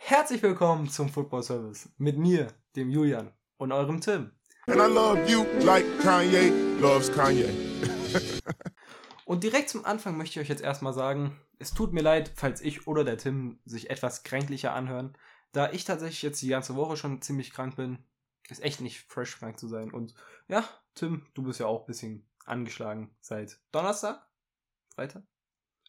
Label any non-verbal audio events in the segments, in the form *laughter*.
Herzlich willkommen zum Football Service mit mir, dem Julian und eurem Tim. And I love you like Kanye loves Kanye. *laughs* Und direkt zum Anfang möchte ich euch jetzt erstmal sagen, es tut mir leid, falls ich oder der Tim sich etwas kränklicher anhören, da ich tatsächlich jetzt die ganze Woche schon ziemlich krank bin. Ist echt nicht fresh krank zu sein. Und ja, Tim, du bist ja auch ein bisschen angeschlagen seit Donnerstag? Freitag?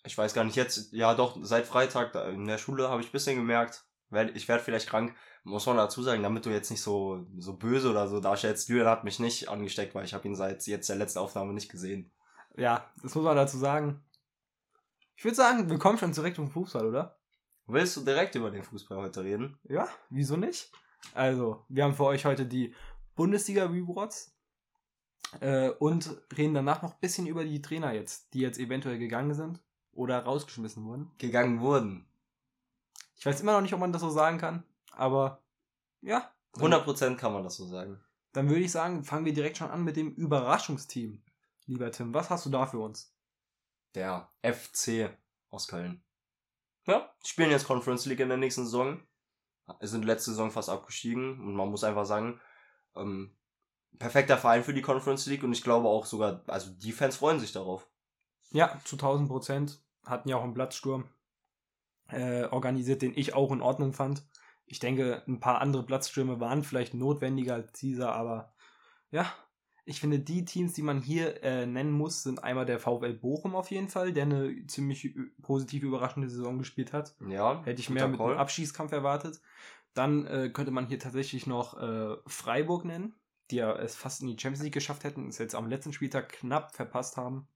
Ich weiß gar nicht jetzt, ja doch, seit Freitag da in der Schule habe ich ein bisschen gemerkt, ich werde vielleicht krank. Muss man dazu sagen, damit du jetzt nicht so, so böse oder so darstellst. Julian hat mich nicht angesteckt, weil ich habe ihn seit jetzt der letzten Aufnahme nicht gesehen. Ja, das muss man dazu sagen. Ich würde sagen, wir kommen schon direkt zum Fußball, oder? Willst du direkt über den Fußball heute reden? Ja, wieso nicht? Also, wir haben für euch heute die Bundesliga-Rewards äh, und reden danach noch ein bisschen über die Trainer jetzt, die jetzt eventuell gegangen sind oder rausgeschmissen wurden. Gegangen wurden. Ich weiß immer noch nicht, ob man das so sagen kann, aber ja. 100% kann man das so sagen. Dann würde ich sagen, fangen wir direkt schon an mit dem Überraschungsteam. Lieber Tim, was hast du da für uns? Der FC aus Köln. Ja, spielen jetzt Conference League in der nächsten Saison. Sind letzte Saison fast abgestiegen und man muss einfach sagen, ähm, perfekter Verein für die Conference League und ich glaube auch sogar, also die Fans freuen sich darauf. Ja, zu 1000 Prozent. Hatten ja auch einen Platzsturm äh, organisiert, den ich auch in Ordnung fand. Ich denke, ein paar andere Platzstürme waren vielleicht notwendiger als dieser, aber ja, ich finde, die Teams, die man hier äh, nennen muss, sind einmal der VfL Bochum auf jeden Fall, der eine ziemlich positiv überraschende Saison gespielt hat. Ja, Hätte ich mehr mit Call. einem Abschießkampf erwartet. Dann äh, könnte man hier tatsächlich noch äh, Freiburg nennen, die ja es fast in die Champions League geschafft hätten, es jetzt am letzten Spieltag knapp verpasst haben.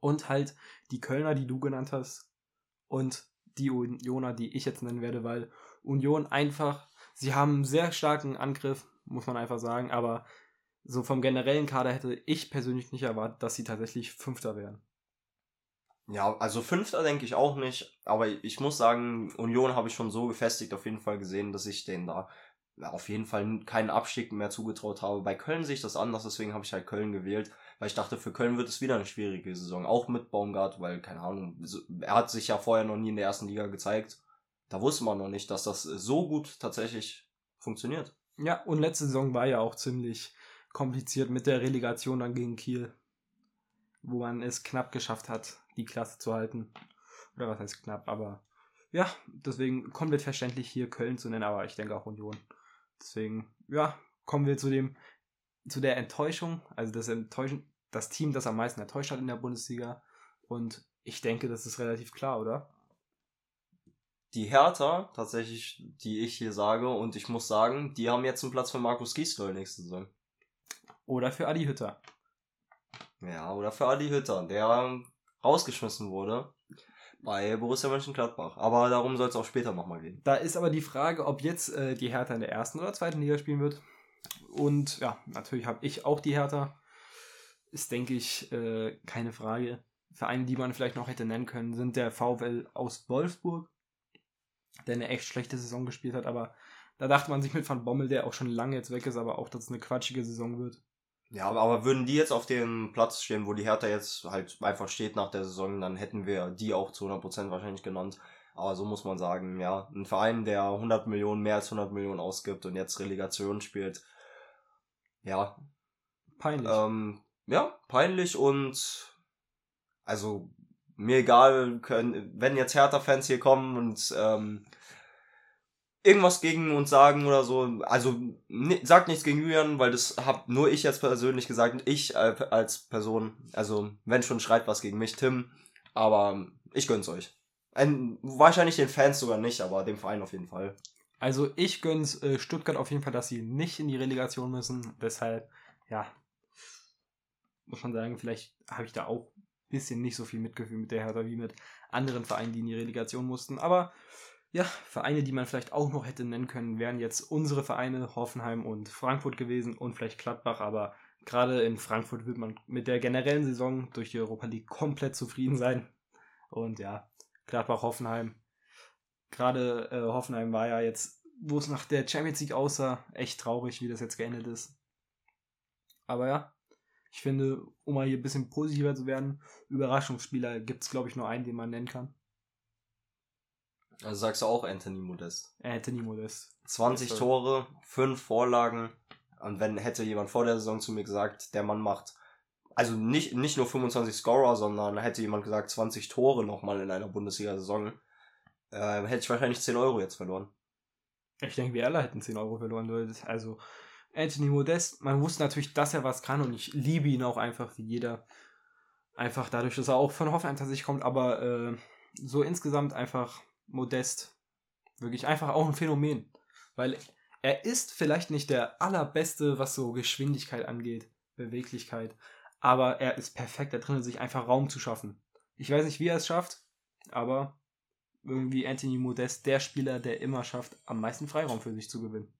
Und halt die Kölner, die du genannt hast. Und die Unioner, die ich jetzt nennen werde, weil Union einfach, sie haben einen sehr starken Angriff, muss man einfach sagen, aber so vom generellen Kader hätte ich persönlich nicht erwartet, dass sie tatsächlich Fünfter wären. Ja, also Fünfter denke ich auch nicht, aber ich muss sagen, Union habe ich schon so gefestigt auf jeden Fall gesehen, dass ich denen da auf jeden Fall keinen Abstieg mehr zugetraut habe. Bei Köln sehe ich das anders, deswegen habe ich halt Köln gewählt, weil ich dachte, für Köln wird es wieder eine schwierige Saison, auch mit Baumgart, weil, keine Ahnung, er hat sich ja vorher noch nie in der ersten Liga gezeigt. Da wusste man noch nicht, dass das so gut tatsächlich funktioniert. Ja, und letzte Saison war ja auch ziemlich kompliziert mit der Relegation dann gegen Kiel, wo man es knapp geschafft hat, die Klasse zu halten. Oder was heißt knapp, aber ja, deswegen komplett verständlich hier Köln zu nennen, aber ich denke auch Union. Deswegen, ja, kommen wir zu dem, zu der Enttäuschung, also das Enttäuschen, das Team, das am meisten enttäuscht hat in der Bundesliga. Und ich denke, das ist relativ klar, oder? Die Hertha, tatsächlich, die ich hier sage, und ich muss sagen, die haben jetzt einen Platz für Markus Gisdol nächste Saison. Oder für Adi Hütter. Ja, oder für Adi Hütter, der rausgeschmissen wurde bei Borussia Mönchengladbach. Aber darum soll es auch später nochmal gehen. Da ist aber die Frage, ob jetzt äh, die Hertha in der ersten oder zweiten Liga spielen wird. Und ja, natürlich habe ich auch die Hertha. Ist, denke ich, äh, keine Frage. Vereine, die man vielleicht noch hätte nennen können, sind der VfL aus Wolfsburg, der eine echt schlechte Saison gespielt hat. Aber da dachte man sich mit Van Bommel, der auch schon lange jetzt weg ist, aber auch, dass es eine quatschige Saison wird. Ja, aber- aber würden die jetzt auf dem Platz stehen, wo die Hertha jetzt halt einfach steht nach der Saison, dann hätten wir die auch zu 100% wahrscheinlich genannt. Aber so muss man sagen, ja, ein Verein, der 100 Millionen, mehr als 100 Millionen ausgibt und jetzt Relegation spielt, ja, Peinlich. Ähm, ja, peinlich und also mir egal, können, wenn jetzt Hertha-Fans hier kommen und ähm, irgendwas gegen uns sagen oder so, also ni- sagt nichts gegen Julian, weil das hab nur ich jetzt persönlich gesagt, ich äh, als Person, also wenn schon schreit was gegen mich, Tim, aber ich gönn's euch. Ein, wahrscheinlich den Fans sogar nicht, aber dem Verein auf jeden Fall. Also ich gönn's äh, Stuttgart auf jeden Fall, dass sie nicht in die Relegation müssen. Deshalb, ja, muss man sagen, vielleicht habe ich da auch ein bisschen nicht so viel Mitgefühl mit der Hertha wie mit anderen Vereinen, die in die Relegation mussten. Aber ja, Vereine, die man vielleicht auch noch hätte nennen können, wären jetzt unsere Vereine Hoffenheim und Frankfurt gewesen und vielleicht Gladbach. Aber gerade in Frankfurt wird man mit der generellen Saison durch die Europa League komplett zufrieden sein. Und ja, Gladbach, Hoffenheim. Gerade äh, Hoffenheim war ja jetzt, wo es nach der Champions League aussah, echt traurig, wie das jetzt geendet ist. Aber ja, ich finde, um mal hier ein bisschen positiver zu werden, Überraschungsspieler gibt es, glaube ich, nur einen, den man nennen kann. Also sagst du auch Anthony Modest. Anthony Modest. 20 Yes, sir. Tore, 5 Vorlagen. Und wenn hätte jemand vor der Saison zu mir gesagt, der Mann macht, also nicht, nicht nur 25 Scorer, sondern hätte jemand gesagt 20 Tore nochmal in einer Bundesliga-Saison, äh, hätte ich wahrscheinlich 10 Euro jetzt verloren. Ich denke, wir alle hätten 10 Euro verloren. Also, Anthony Modest, man wusste natürlich, dass er was kann und ich liebe ihn auch einfach wie jeder. Einfach dadurch, dass er auch von Hoffenheim tatsächlich kommt, aber äh, so insgesamt einfach Modest. Wirklich einfach auch ein Phänomen. Weil er ist vielleicht nicht der allerbeste, was so Geschwindigkeit angeht, Beweglichkeit, aber er ist perfekt da drin, sich einfach Raum zu schaffen. Ich weiß nicht, wie er es schafft, aber irgendwie Anthony Modest der Spieler, der immer schafft, am meisten Freiraum für sich zu gewinnen.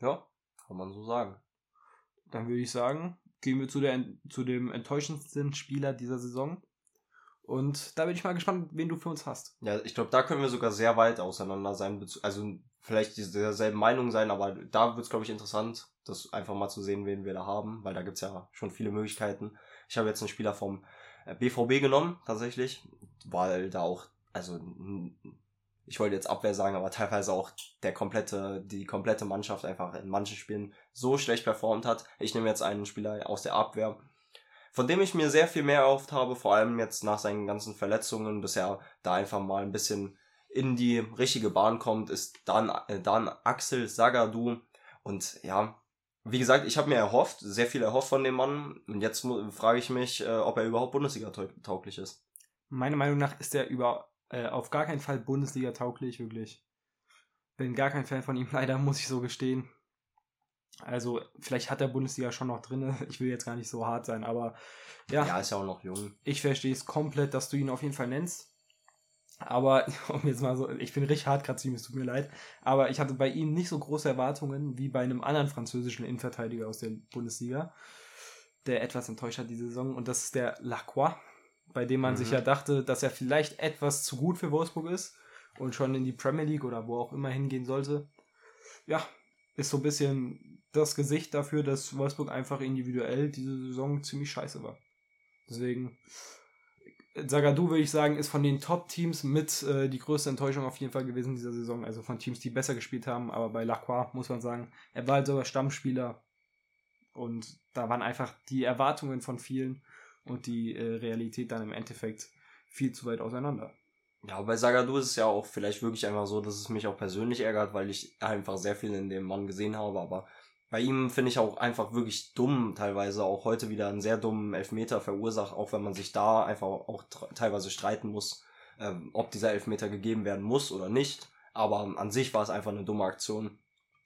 Ja, kann man so sagen. Dann würde ich sagen, gehen wir zu, der, zu dem enttäuschendsten Spieler dieser Saison. Und da bin ich mal gespannt, wen du für uns hast. Ja, ich glaube, da können wir sogar sehr weit auseinander sein. Also vielleicht derselben Meinung sein, aber da wird es, glaube ich, interessant, das einfach mal zu sehen, wen wir da haben, weil da gibt's ja schon viele Möglichkeiten. Ich habe jetzt einen Spieler vom äh, BVB genommen, tatsächlich, weil da auch, also ich wollte jetzt Abwehr sagen, aber teilweise auch der komplette, die komplette Mannschaft einfach in manchen Spielen so schlecht performt hat. Ich nehme jetzt einen Spieler aus der Abwehr, von dem ich mir sehr viel mehr erhofft habe, vor allem jetzt nach seinen ganzen Verletzungen, bis er da einfach mal ein bisschen in die richtige Bahn kommt, ist dann, äh, dann Axel Sagadou. Und ja, wie gesagt, ich habe mir erhofft, sehr viel erhofft von dem Mann. Und jetzt frage ich mich, äh, ob er überhaupt Bundesliga-tauglich ist. Meiner Meinung nach ist er über, äh, auf gar keinen Fall Bundesliga tauglich, wirklich. Bin gar kein Fan von ihm, *laughs* leider, muss ich so gestehen. Also, vielleicht hat der Bundesliga schon noch drin. *laughs* Ich will jetzt gar nicht so hart sein, aber ja, Ja, ist ja auch noch jung. ich verstehe es komplett, dass du ihn auf jeden Fall nennst. Aber, *laughs* um jetzt mal so, ich bin richtig hart gerade zu ihm, es tut mir leid. Aber ich hatte bei ihm nicht so große Erwartungen wie bei einem anderen französischen Innenverteidiger aus der Bundesliga, der etwas enttäuscht hat diese Saison. Und das ist der Lacroix, bei dem man Mhm. sich ja dachte, dass er vielleicht etwas zu gut für Wolfsburg ist und schon in die Premier League oder wo auch immer hingehen sollte. Ja, ist so ein bisschen das Gesicht dafür, dass Wolfsburg einfach individuell diese Saison ziemlich scheiße war. Deswegen, Zagadou würde ich sagen, ist von den Top-Teams mit äh, die größte Enttäuschung auf jeden Fall gewesen dieser Saison. Also von Teams, die besser gespielt haben. Aber bei Lacroix muss man sagen, er war halt sogar Stammspieler. Und da waren einfach die Erwartungen von vielen und die äh, Realität dann im Endeffekt viel zu weit auseinander. Ja, bei Sagadou ist es ja auch vielleicht wirklich einfach so, dass es mich auch persönlich ärgert, weil ich einfach sehr viel in dem Mann gesehen habe, aber bei ihm finde ich auch einfach wirklich dumm, teilweise auch heute wieder einen sehr dummen Elfmeter verursacht, auch wenn man sich da einfach auch teilweise streiten muss, ähm, ob dieser Elfmeter gegeben werden muss oder nicht. Aber an sich war es einfach eine dumme Aktion.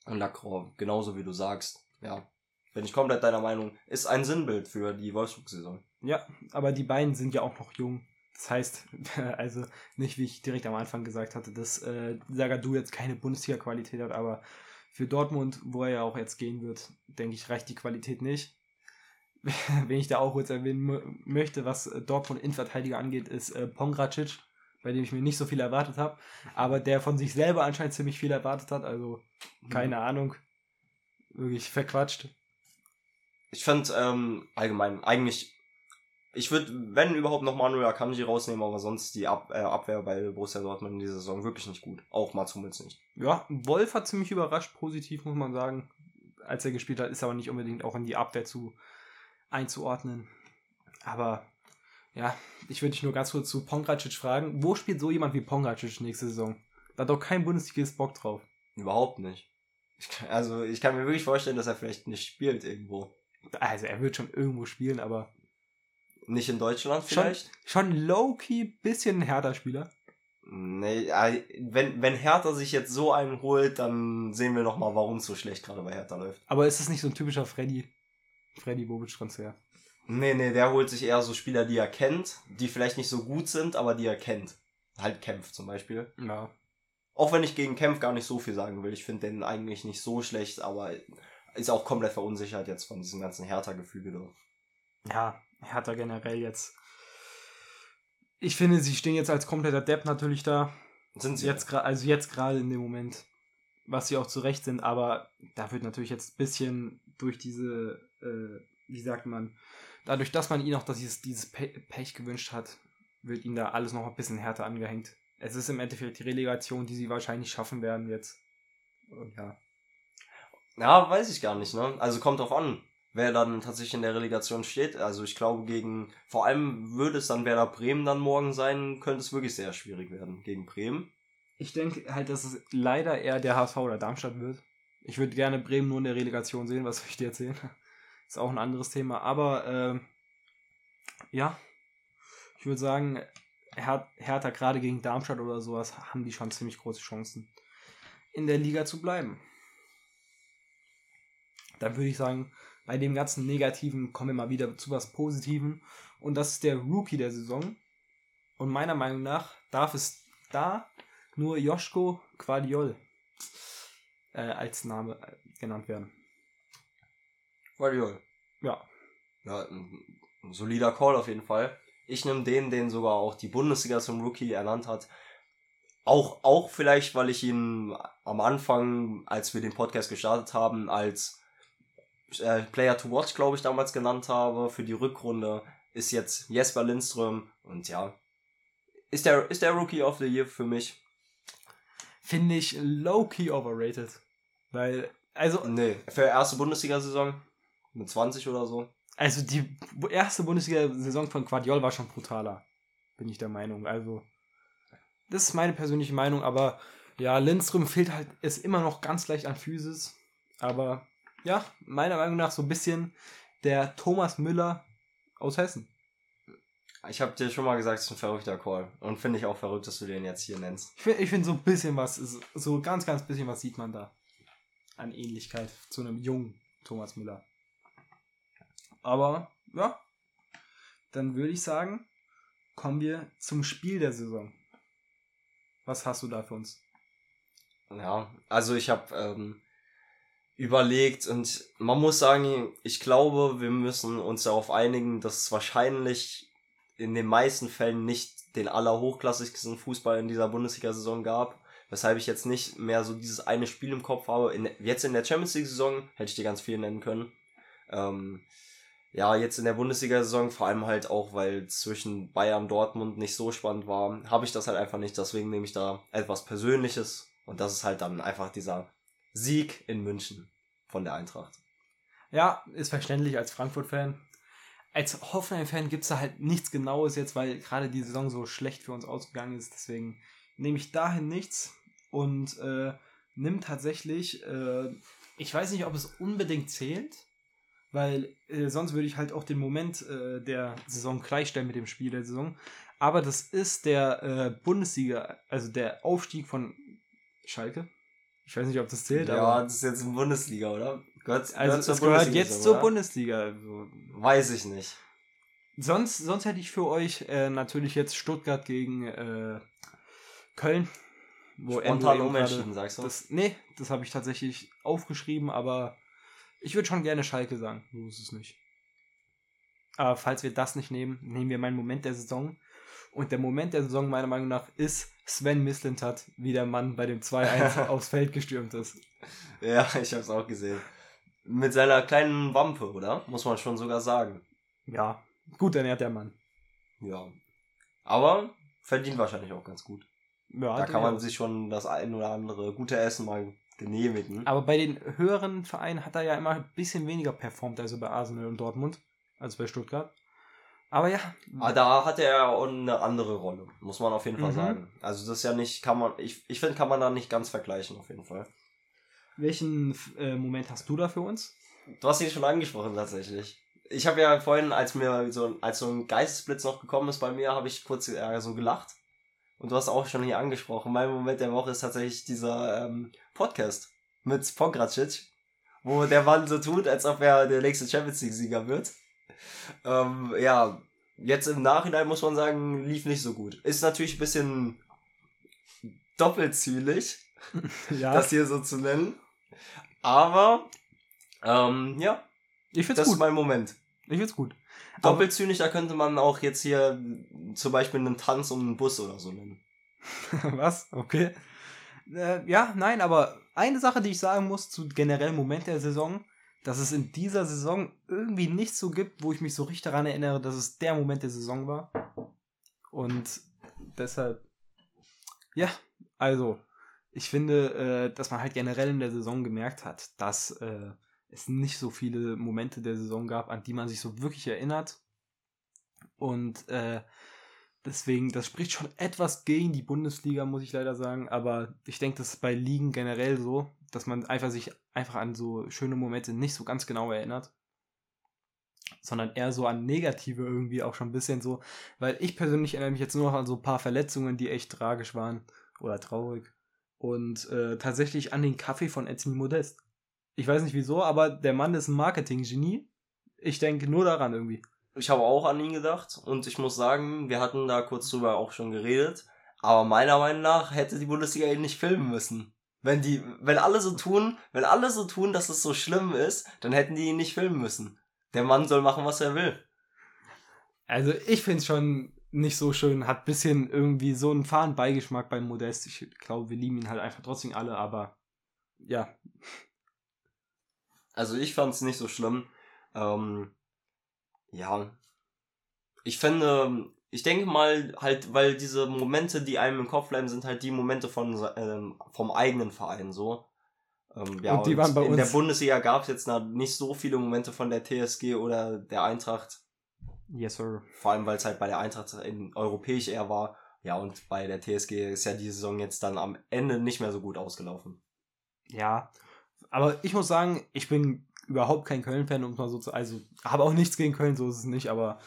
Und Lacroix, genauso wie du sagst, ja, bin ich komplett deiner Meinung, ist ein Sinnbild für die Wolfsburg-Saison. Ja, aber die beiden sind ja auch noch jung. Das heißt, *laughs* also nicht wie ich direkt am Anfang gesagt hatte, dass äh, Zagadou jetzt keine Bundesliga-Qualität hat, aber für Dortmund, wo er ja auch jetzt gehen wird, denke ich, reicht die Qualität nicht. *laughs* Wen ich da auch kurz erwähnen mö- möchte, was äh, Dortmund Innenverteidiger angeht, ist äh, Pongracic, bei dem ich mir nicht so viel erwartet habe, aber der von sich selber anscheinend ziemlich viel erwartet hat, also keine Ahnung. Wirklich verquatscht. Ich finde ähm, allgemein eigentlich, ich würde, wenn überhaupt noch Manuel Akanji rausnehmen, aber sonst die Ab äh, Abwehr bei Borussia Dortmund in dieser Saison wirklich nicht gut. Auch Mats Hummels nicht. Ja, Wolf hat ziemlich überrascht, positiv muss man sagen. Als er gespielt hat, ist aber nicht unbedingt auch in die Abwehr zu einzuordnen. Aber ja, ich würde dich nur ganz kurz zu Pongracic fragen. Wo spielt so jemand wie Pongracic nächste Saison? Da hat doch kein Bundesligist Bock drauf. Überhaupt nicht. Ich kann, also ich kann mir wirklich vorstellen, dass er vielleicht nicht spielt irgendwo. Also er wird schon irgendwo spielen, aber Nicht in Deutschland Schon- vielleicht? schon low-key bisschen ein härter Spieler. Nee, äh, wenn, wenn Hertha sich jetzt so einen holt, dann sehen wir noch mal, warum es so schlecht gerade bei Hertha läuft. Aber ist es nicht so ein typischer Freddy, Freddy Bobic-Transfer? Nee, nee, der holt sich eher so Spieler, die er kennt, die vielleicht nicht so gut sind, aber die er kennt. Halt Kempf zum Beispiel. Ja. Auch wenn ich gegen Kempf gar nicht so viel sagen will. Ich finde den eigentlich nicht so schlecht, aber ist auch komplett verunsichert jetzt von diesem ganzen Hertha-Gefüge. ja, Hertha generell jetzt. Ich finde, sie stehen jetzt als kompletter Depp natürlich da. Sind sie Jetzt also jetzt gerade in dem Moment, was sie auch zu Recht sind, aber da wird natürlich jetzt ein bisschen durch diese, äh, wie sagt man, dadurch, dass man ihnen auch dieses, dieses Pe Pech gewünscht hat, wird ihnen da alles noch ein bisschen härter angehängt es ist im Endeffekt die Relegation, die sie wahrscheinlich schaffen werden jetzt. Und ja. Ja, weiß ich gar nicht, ne? Also kommt drauf an, wer dann tatsächlich in der Relegation steht. Also ich glaube gegen, vor allem würde es dann Werder Bremen dann morgen sein, könnte es wirklich sehr schwierig werden gegen Bremen. Ich denke halt, dass es leider eher der HSV oder Darmstadt wird. Ich würde gerne Bremen nur in der Relegation sehen, was soll ich dir erzählen? *laughs* Ist auch ein anderes Thema. Aber äh, ja, ich würde sagen, Her Hertha gerade gegen Darmstadt oder sowas haben die schon ziemlich große Chancen, in der Liga zu bleiben. Dann würde ich sagen, bei dem ganzen Negativen kommen wir mal wieder zu was Positiven. Und das ist der Rookie der Saison. Und meiner Meinung nach darf es da nur Joschko Quadiol äh, als Name äh, genannt werden. Guardiol. Ja. Ja, ein, ein solider Call auf jeden Fall. Ich nehme den, den sogar auch die Bundesliga zum Rookie ernannt hat. Auch, auch vielleicht, weil ich ihn am Anfang, als wir den Podcast gestartet haben, als äh, Player to Watch, glaube ich, damals genannt habe für die Rückrunde, ist jetzt Jesper Lindström und ja, ist der, ist der Rookie of the Year für mich. Finde ich low-key overrated. Weil, also, Nee, für erste Bundesliga-Saison mit 20 oder so. also die erste Bundesliga-Saison von Quadiol war schon brutaler. Bin ich der Meinung. Also, das ist meine persönliche Meinung, aber ja, Lindström fehlt halt, ist immer noch ganz leicht an Physis. Aber ja, meiner Meinung nach so ein bisschen der Thomas Müller aus Hessen. Ich habe dir schon mal gesagt, es ist ein verrückter Call. Und finde ich auch verrückt, dass du den jetzt hier nennst. Ich finde ich find so ein bisschen was, so ganz, ganz bisschen was sieht man da an Ähnlichkeit zu einem jungen Thomas Müller. Aber ja, dann würde ich sagen, kommen wir zum Spiel der Saison. Was hast du da für uns? Ja, also ich habe ähm, überlegt und man muss sagen, ich glaube, wir müssen uns darauf einigen, dass es wahrscheinlich in den meisten Fällen nicht den allerhochklassigsten Fußball in dieser Bundesliga-Saison gab. Weshalb ich jetzt nicht mehr so dieses eine Spiel im Kopf habe. In, jetzt in der Champions League-Saison hätte ich dir ganz viel nennen können. Ähm, ja, jetzt in der Bundesliga-Saison, vor allem halt auch, weil zwischen Bayern und Dortmund nicht so spannend war, habe ich das halt einfach nicht. Deswegen nehme ich da etwas Persönliches. Und das ist halt dann einfach dieser Sieg in München von der Eintracht. Ja, ist verständlich als Frankfurt-Fan. Als Hoffenheim-Fan gibt es da halt nichts Genaues jetzt, weil gerade die Saison so schlecht für uns ausgegangen ist. Deswegen nehme ich dahin nichts und äh, nimm tatsächlich, äh, ich weiß nicht, ob es unbedingt zählt, weil äh, sonst würde ich halt auch den Moment äh, der Saison gleichstellen mit dem Spiel der Saison. Aber das ist der äh, Bundesliga, also der Aufstieg von Schalke. Ich weiß nicht, ob das zählt, ja, aber das ist jetzt in Bundesliga, oder? Gehört, also es gehört Bundesliga jetzt so, zur oder? Bundesliga. Weiß ich nicht. Sonst, sonst hätte ich für euch äh, natürlich jetzt Stuttgart gegen äh, Köln. Wo Spontan umentschieden, sagst du? Das, nee, das habe ich tatsächlich aufgeschrieben, aber ich würde schon gerne Schalke sagen. So ist es nicht. Aber falls wir das nicht nehmen, nehmen wir meinen Moment der Saison. Und der Moment der Saison meiner Meinung nach ist Sven Mislintat, wie der Mann bei dem 2-1 *laughs* aufs Feld gestürmt ist. Ja, ich habe es auch gesehen. Mit seiner kleinen Wampe, oder? Muss man schon sogar sagen. Ja, gut ernährt der Mann. Ja. Aber verdient wahrscheinlich auch ganz gut. Ja, da kann man sich schon das ein oder andere gute Essen mal genehmigen. Aber bei den höheren Vereinen hat er ja immer ein bisschen weniger performt, also bei Arsenal und Dortmund, als bei Stuttgart. Aber ja, Aber Ah, da hat er auch eine andere Rolle, muss man auf jeden Fall Mhm. sagen. Also das ist ja nicht, kann man, ich, ich finde, kann man da nicht ganz vergleichen, auf jeden Fall. welchen äh, Moment hast du da für uns? Du hast ihn schon angesprochen tatsächlich. Ich habe ja vorhin, als mir so, als so ein Geistesblitz noch gekommen ist bei mir, habe ich kurz äh, so gelacht. Und du hast auch schon hier angesprochen. Mein Moment der Woche ist tatsächlich dieser ähm, Podcast mit Pokracic, wo der Mann so tut, als ob er der nächste Champions League-Sieger wird. Ähm, ja, jetzt im Nachhinein muss man sagen, lief nicht so gut. Ist natürlich ein bisschen doppelzügig, *laughs* Ja, das hier so zu nennen. Aber, ähm, ja, ich find's das gut. ist mein Moment. Ich find's gut. Doppelzügig, da könnte man auch jetzt hier zum Beispiel einen Tanz um einen Bus oder so nennen. *laughs* was? Okay. Äh, ja, nein, aber eine Sache, die ich sagen muss zu generell Moment der Saison, dass es in dieser Saison irgendwie nichts so gibt, wo ich mich so richtig daran erinnere, dass es der Moment der Saison war. Und deshalb Ja, also, ich finde, äh, dass man halt generell in der Saison gemerkt hat, dass äh, es nicht so viele Momente der Saison gab, an die man sich so wirklich erinnert. Und äh, deswegen, das spricht schon etwas gegen die Bundesliga, muss ich leider sagen. Aber ich denke, das ist bei Ligen generell so, dass man einfach sich einfach an so schöne Momente nicht so ganz genau erinnert. Sondern eher so an negative irgendwie auch schon ein bisschen so. Weil ich persönlich erinnere mich jetzt nur noch an so ein paar Verletzungen, die echt tragisch waren oder traurig. Und äh, tatsächlich an den Kaffee von Anthony Modest. Ich weiß nicht wieso, aber der Mann ist ein Marketing-Genie. Ich denke nur daran irgendwie. Ich habe auch an ihn gedacht und ich muss sagen, wir hatten da kurz drüber auch schon geredet. Aber meiner Meinung nach hätte die Bundesliga ihn nicht filmen müssen. Wenn die, wenn alle so tun, wenn alle so tun, dass es so schlimm ist, dann hätten die ihn nicht filmen müssen. Der Mann soll machen, was er will. Also ich finde es schon nicht so schön, hat bisschen irgendwie so einen fahren Beigeschmack beim Modest. Ich glaube, wir lieben ihn halt einfach trotzdem alle, aber ja. Also ich fand es nicht so schlimm. Ähm, ja. Ich finde, ich denke mal, halt, weil diese Momente, die einem im Kopf bleiben, sind halt die Momente von, ähm, vom eigenen Verein so. Ähm, ja, Und die waren bei in der uns- Bundesliga gab es jetzt nicht so viele Momente von der TSG oder der Eintracht. Yes, sir. Vor allem, weil es halt bei der Eintracht in europäisch eher war. Ja, und bei der TSG ist ja die Saison jetzt dann am Ende nicht mehr so gut ausgelaufen. Ja. Aber ich muss sagen, ich bin überhaupt kein Köln-Fan, um es mal so zu. Also, habe auch nichts gegen Köln, so ist es nicht, aber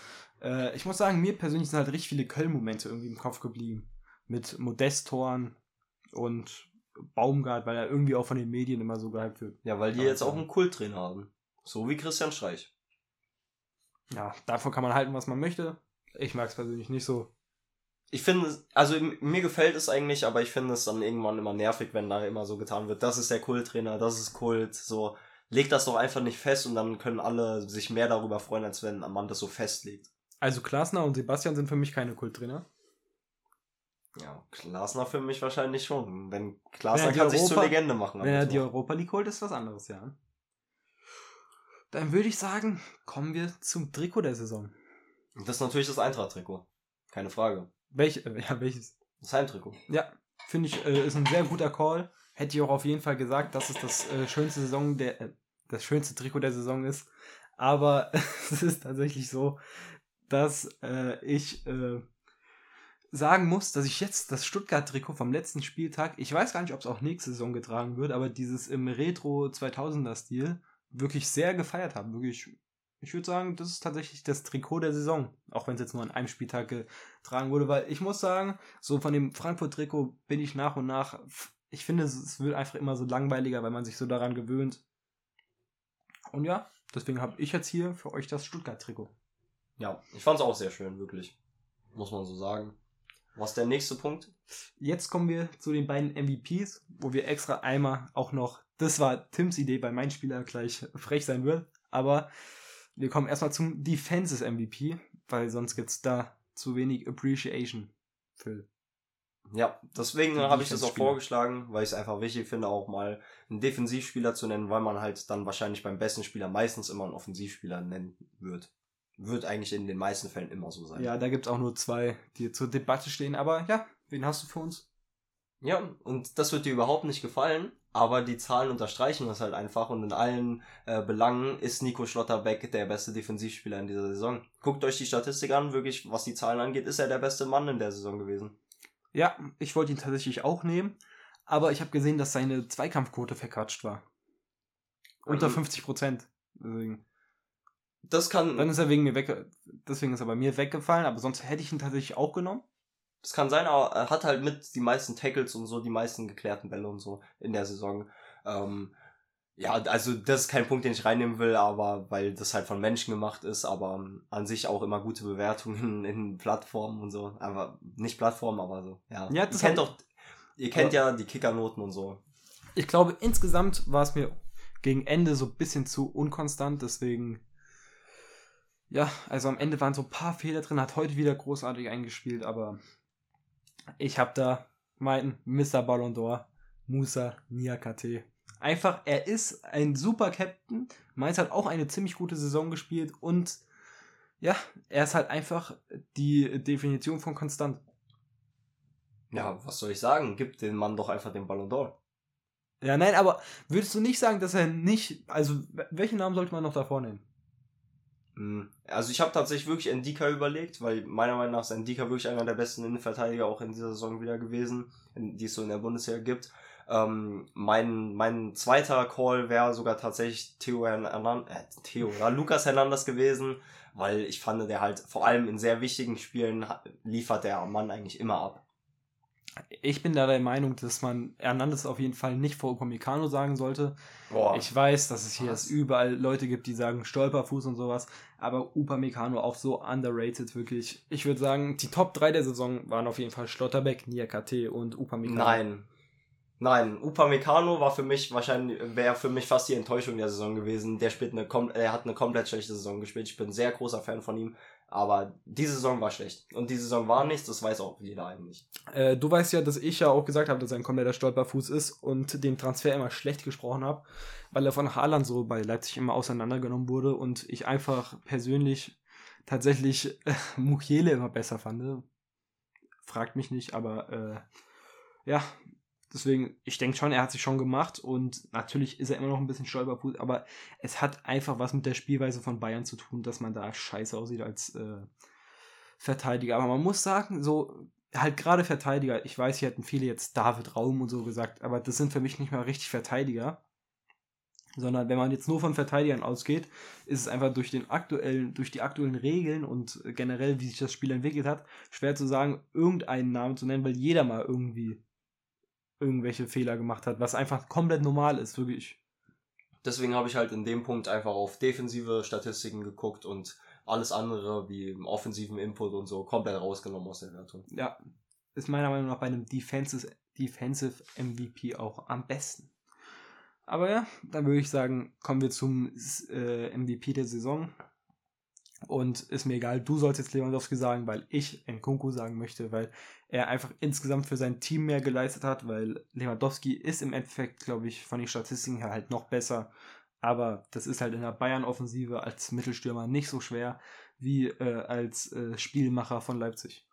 äh, ich muss sagen, mir persönlich sind halt richtig viele Köln-Momente irgendwie im Kopf geblieben. Mit Modest-Toren und Baumgart, weil er irgendwie auch von den Medien immer so gehypt wird. Ja, weil die Ja, jetzt auch einen Kulttrainer haben. So wie Christian Streich. Ja, davon kann man halten, was man möchte. Ich mag es persönlich nicht so. Ich finde, es- also mir gefällt es eigentlich, aber ich finde es dann irgendwann immer nervig, wenn da immer so getan wird, das ist der Kulttrainer, das ist Kult, so. Leg das doch einfach nicht fest und dann können alle sich mehr darüber freuen, als wenn man das so festlegt. Also Klasner und Sebastian sind für mich keine Kulttrainer. Ja, Glasner für mich wahrscheinlich schon. Wenn er die kann sich zur Europa- Legende machen. Wenn er die zu. Europa League holt, ist was anderes, ja. Dann würde ich sagen, kommen wir zum Trikot der Saison. das ist natürlich das Eintracht-Trikot. Keine Frage. Welch, äh, ja, welches? Das Heimtrikot. Ja, finde ich, äh, ist ein sehr guter Call. Hätte ich auch auf jeden Fall gesagt, dass es das äh, schönste Saison der, äh, das schönste Trikot der Saison ist. Aber *laughs* es ist tatsächlich so, dass äh, ich äh, sagen muss, dass ich jetzt das Stuttgart-Trikot vom letzten Spieltag, ich weiß gar nicht, ob es auch nächste Saison getragen wird, aber dieses im Retro 2000er-Stil wirklich sehr gefeiert habe. Wirklich, ich würde sagen, das ist tatsächlich das Trikot der Saison. Auch wenn es jetzt nur an einem Spieltag getragen wurde, weil ich muss sagen, so von dem Frankfurt-Trikot bin ich nach und nach, ich finde, es, es wird einfach immer so langweiliger, weil man sich so daran gewöhnt. Und ja, deswegen habe ich jetzt hier für euch das Stuttgart-Trikot. Ja, ich fand's auch sehr schön, wirklich. Muss man so sagen. Was ist der nächste Punkt? Jetzt kommen wir zu den beiden MVPs, wo wir extra einmal auch noch, das war Tims Idee, bei meinem Spieler gleich frech sein wird, aber wir kommen erstmal zum Defenses MVP, weil sonst gibt's da zu wenig Appreciation für. Ja, deswegen habe ich das auch vorgeschlagen, weil ich es einfach wichtig finde, auch mal einen Defensivspieler zu nennen, weil man halt dann wahrscheinlich beim besten Spieler meistens immer einen Offensivspieler nennen wird. Wird eigentlich in den meisten Fällen immer so sein. Ja, da gibt's auch nur zwei, die zur Debatte stehen, aber ja, wen hast du für uns? Ja, und das wird dir überhaupt nicht gefallen, aber die Zahlen unterstreichen das halt einfach und in allen äh, Belangen ist Nico Schlotterbeck der beste Defensivspieler in dieser Saison. Guckt euch die Statistik an, wirklich, was die Zahlen angeht, ist er der beste Mann in der Saison gewesen. Ja, ich wollte ihn tatsächlich auch nehmen, aber ich habe gesehen, dass seine Zweikampfquote verquatscht war. Unter Mhm. 50 Prozent. Deswegen. Das kann, Dann ist er wegen mir weg, deswegen ist er bei mir weggefallen, aber sonst hätte ich ihn tatsächlich auch genommen. Das kann sein, aber er hat halt mit die meisten Tackles und so, die meisten geklärten Bälle und so in der Saison. Ähm, ja, also das ist kein Punkt, den ich reinnehmen will, aber weil das halt von Menschen gemacht ist, aber ähm, an sich auch immer gute Bewertungen *laughs* in Plattformen und so. Aber nicht Plattformen, aber so. Ja, Ja, ihr das kennt hab- doch, ihr kennt ja die Kickernoten und so. Ich glaube, insgesamt war es mir gegen Ende so ein bisschen zu unkonstant, deswegen. Ja, also am Ende waren so ein paar Fehler drin, hat heute wieder großartig eingespielt, aber ich habe da meinen Mr. Ballon d'Or, Musa Niakate. Einfach, er ist ein super Captain. Mainz hat auch eine ziemlich gute Saison gespielt und ja, er ist halt einfach die Definition von konstant. Ja, was soll ich sagen? Gib den Mann doch einfach den Ballon d'Or. Ja, nein, aber würdest du nicht sagen, dass er nicht. Also, welchen Namen sollte man noch davor nehmen? Hm, Also ich habe tatsächlich wirklich Ndika überlegt, weil meiner Meinung nach ist Ndika wirklich einer der besten Innenverteidiger auch in dieser Saison wieder gewesen, die es so in der Bundesliga gibt. Ähm, mein, mein zweiter Call wäre sogar tatsächlich Theo Hernandez, äh, Theo, ja, Lukas Hernandez gewesen, weil ich fand, der halt vor allem in sehr wichtigen Spielen liefert der Mann eigentlich immer ab. Ich bin da der Meinung, dass man Hernandez auf jeden Fall nicht vor Upamecano sagen sollte. Boah, Ich weiß, dass es hier Was? überall Leute gibt, die sagen Stolperfuß und sowas, aber Upamecano auch so underrated, wirklich. Ich würde sagen, die Top 3 der Saison waren auf jeden Fall Schlotterbeck, Niakate und Upamecano. Nein. Nein, Upamecano war für mich wahrscheinlich, wäre für mich fast die Enttäuschung der Saison gewesen. Der spielt eine, er hat eine komplett schlechte Saison gespielt. Ich bin ein sehr großer Fan von ihm. Aber diese Saison war schlecht. Und die Saison war nichts, das weiß auch jeder eigentlich. Äh, du weißt ja, dass ich ja auch gesagt habe, dass er ein kompletter Stolperfuß ist und den Transfer immer schlecht gesprochen habe, weil er von Haaland so bei Leipzig immer auseinandergenommen wurde und ich einfach persönlich tatsächlich äh, Mukiele immer besser fand. Fragt mich nicht, aber äh, ja, deswegen, ich denke schon, er hat sich schon gemacht und natürlich ist er immer noch ein bisschen Stolperfuß, aber es hat einfach was mit der Spielweise von Bayern zu tun, dass man da scheiße aussieht als äh, Verteidiger. Aber man muss sagen, so halt gerade Verteidiger, ich weiß, hier hätten viele jetzt David Raum und so gesagt, aber das sind für mich nicht mal richtig Verteidiger. Sondern wenn man jetzt nur von Verteidigern ausgeht, ist es einfach durch den aktuellen, durch die aktuellen Regeln und generell, wie sich das Spiel entwickelt hat, schwer zu sagen, irgendeinen Namen zu nennen, weil jeder mal irgendwie irgendwelche Fehler gemacht hat, was einfach komplett normal ist, wirklich. Deswegen habe ich halt in dem Punkt einfach auf defensive Statistiken geguckt und alles andere wie im offensiven Input und so komplett rausgenommen aus der Wertung. Ja, ist meiner Meinung nach bei einem Defensive, Defensive MVP auch am besten. Aber ja, dann würde ich sagen, kommen wir zum äh, MVP der Saison. Und ist mir egal, du sollst jetzt Lewandowski sagen, weil ich Nkunku sagen möchte, weil er einfach insgesamt für sein Team mehr geleistet hat, weil Lewandowski ist im Endeffekt, glaube ich, von den Statistiken her halt noch besser. Aber das ist halt in der Bayern-Offensive als Mittelstürmer nicht so schwer wie äh, als äh, Spielmacher von Leipzig.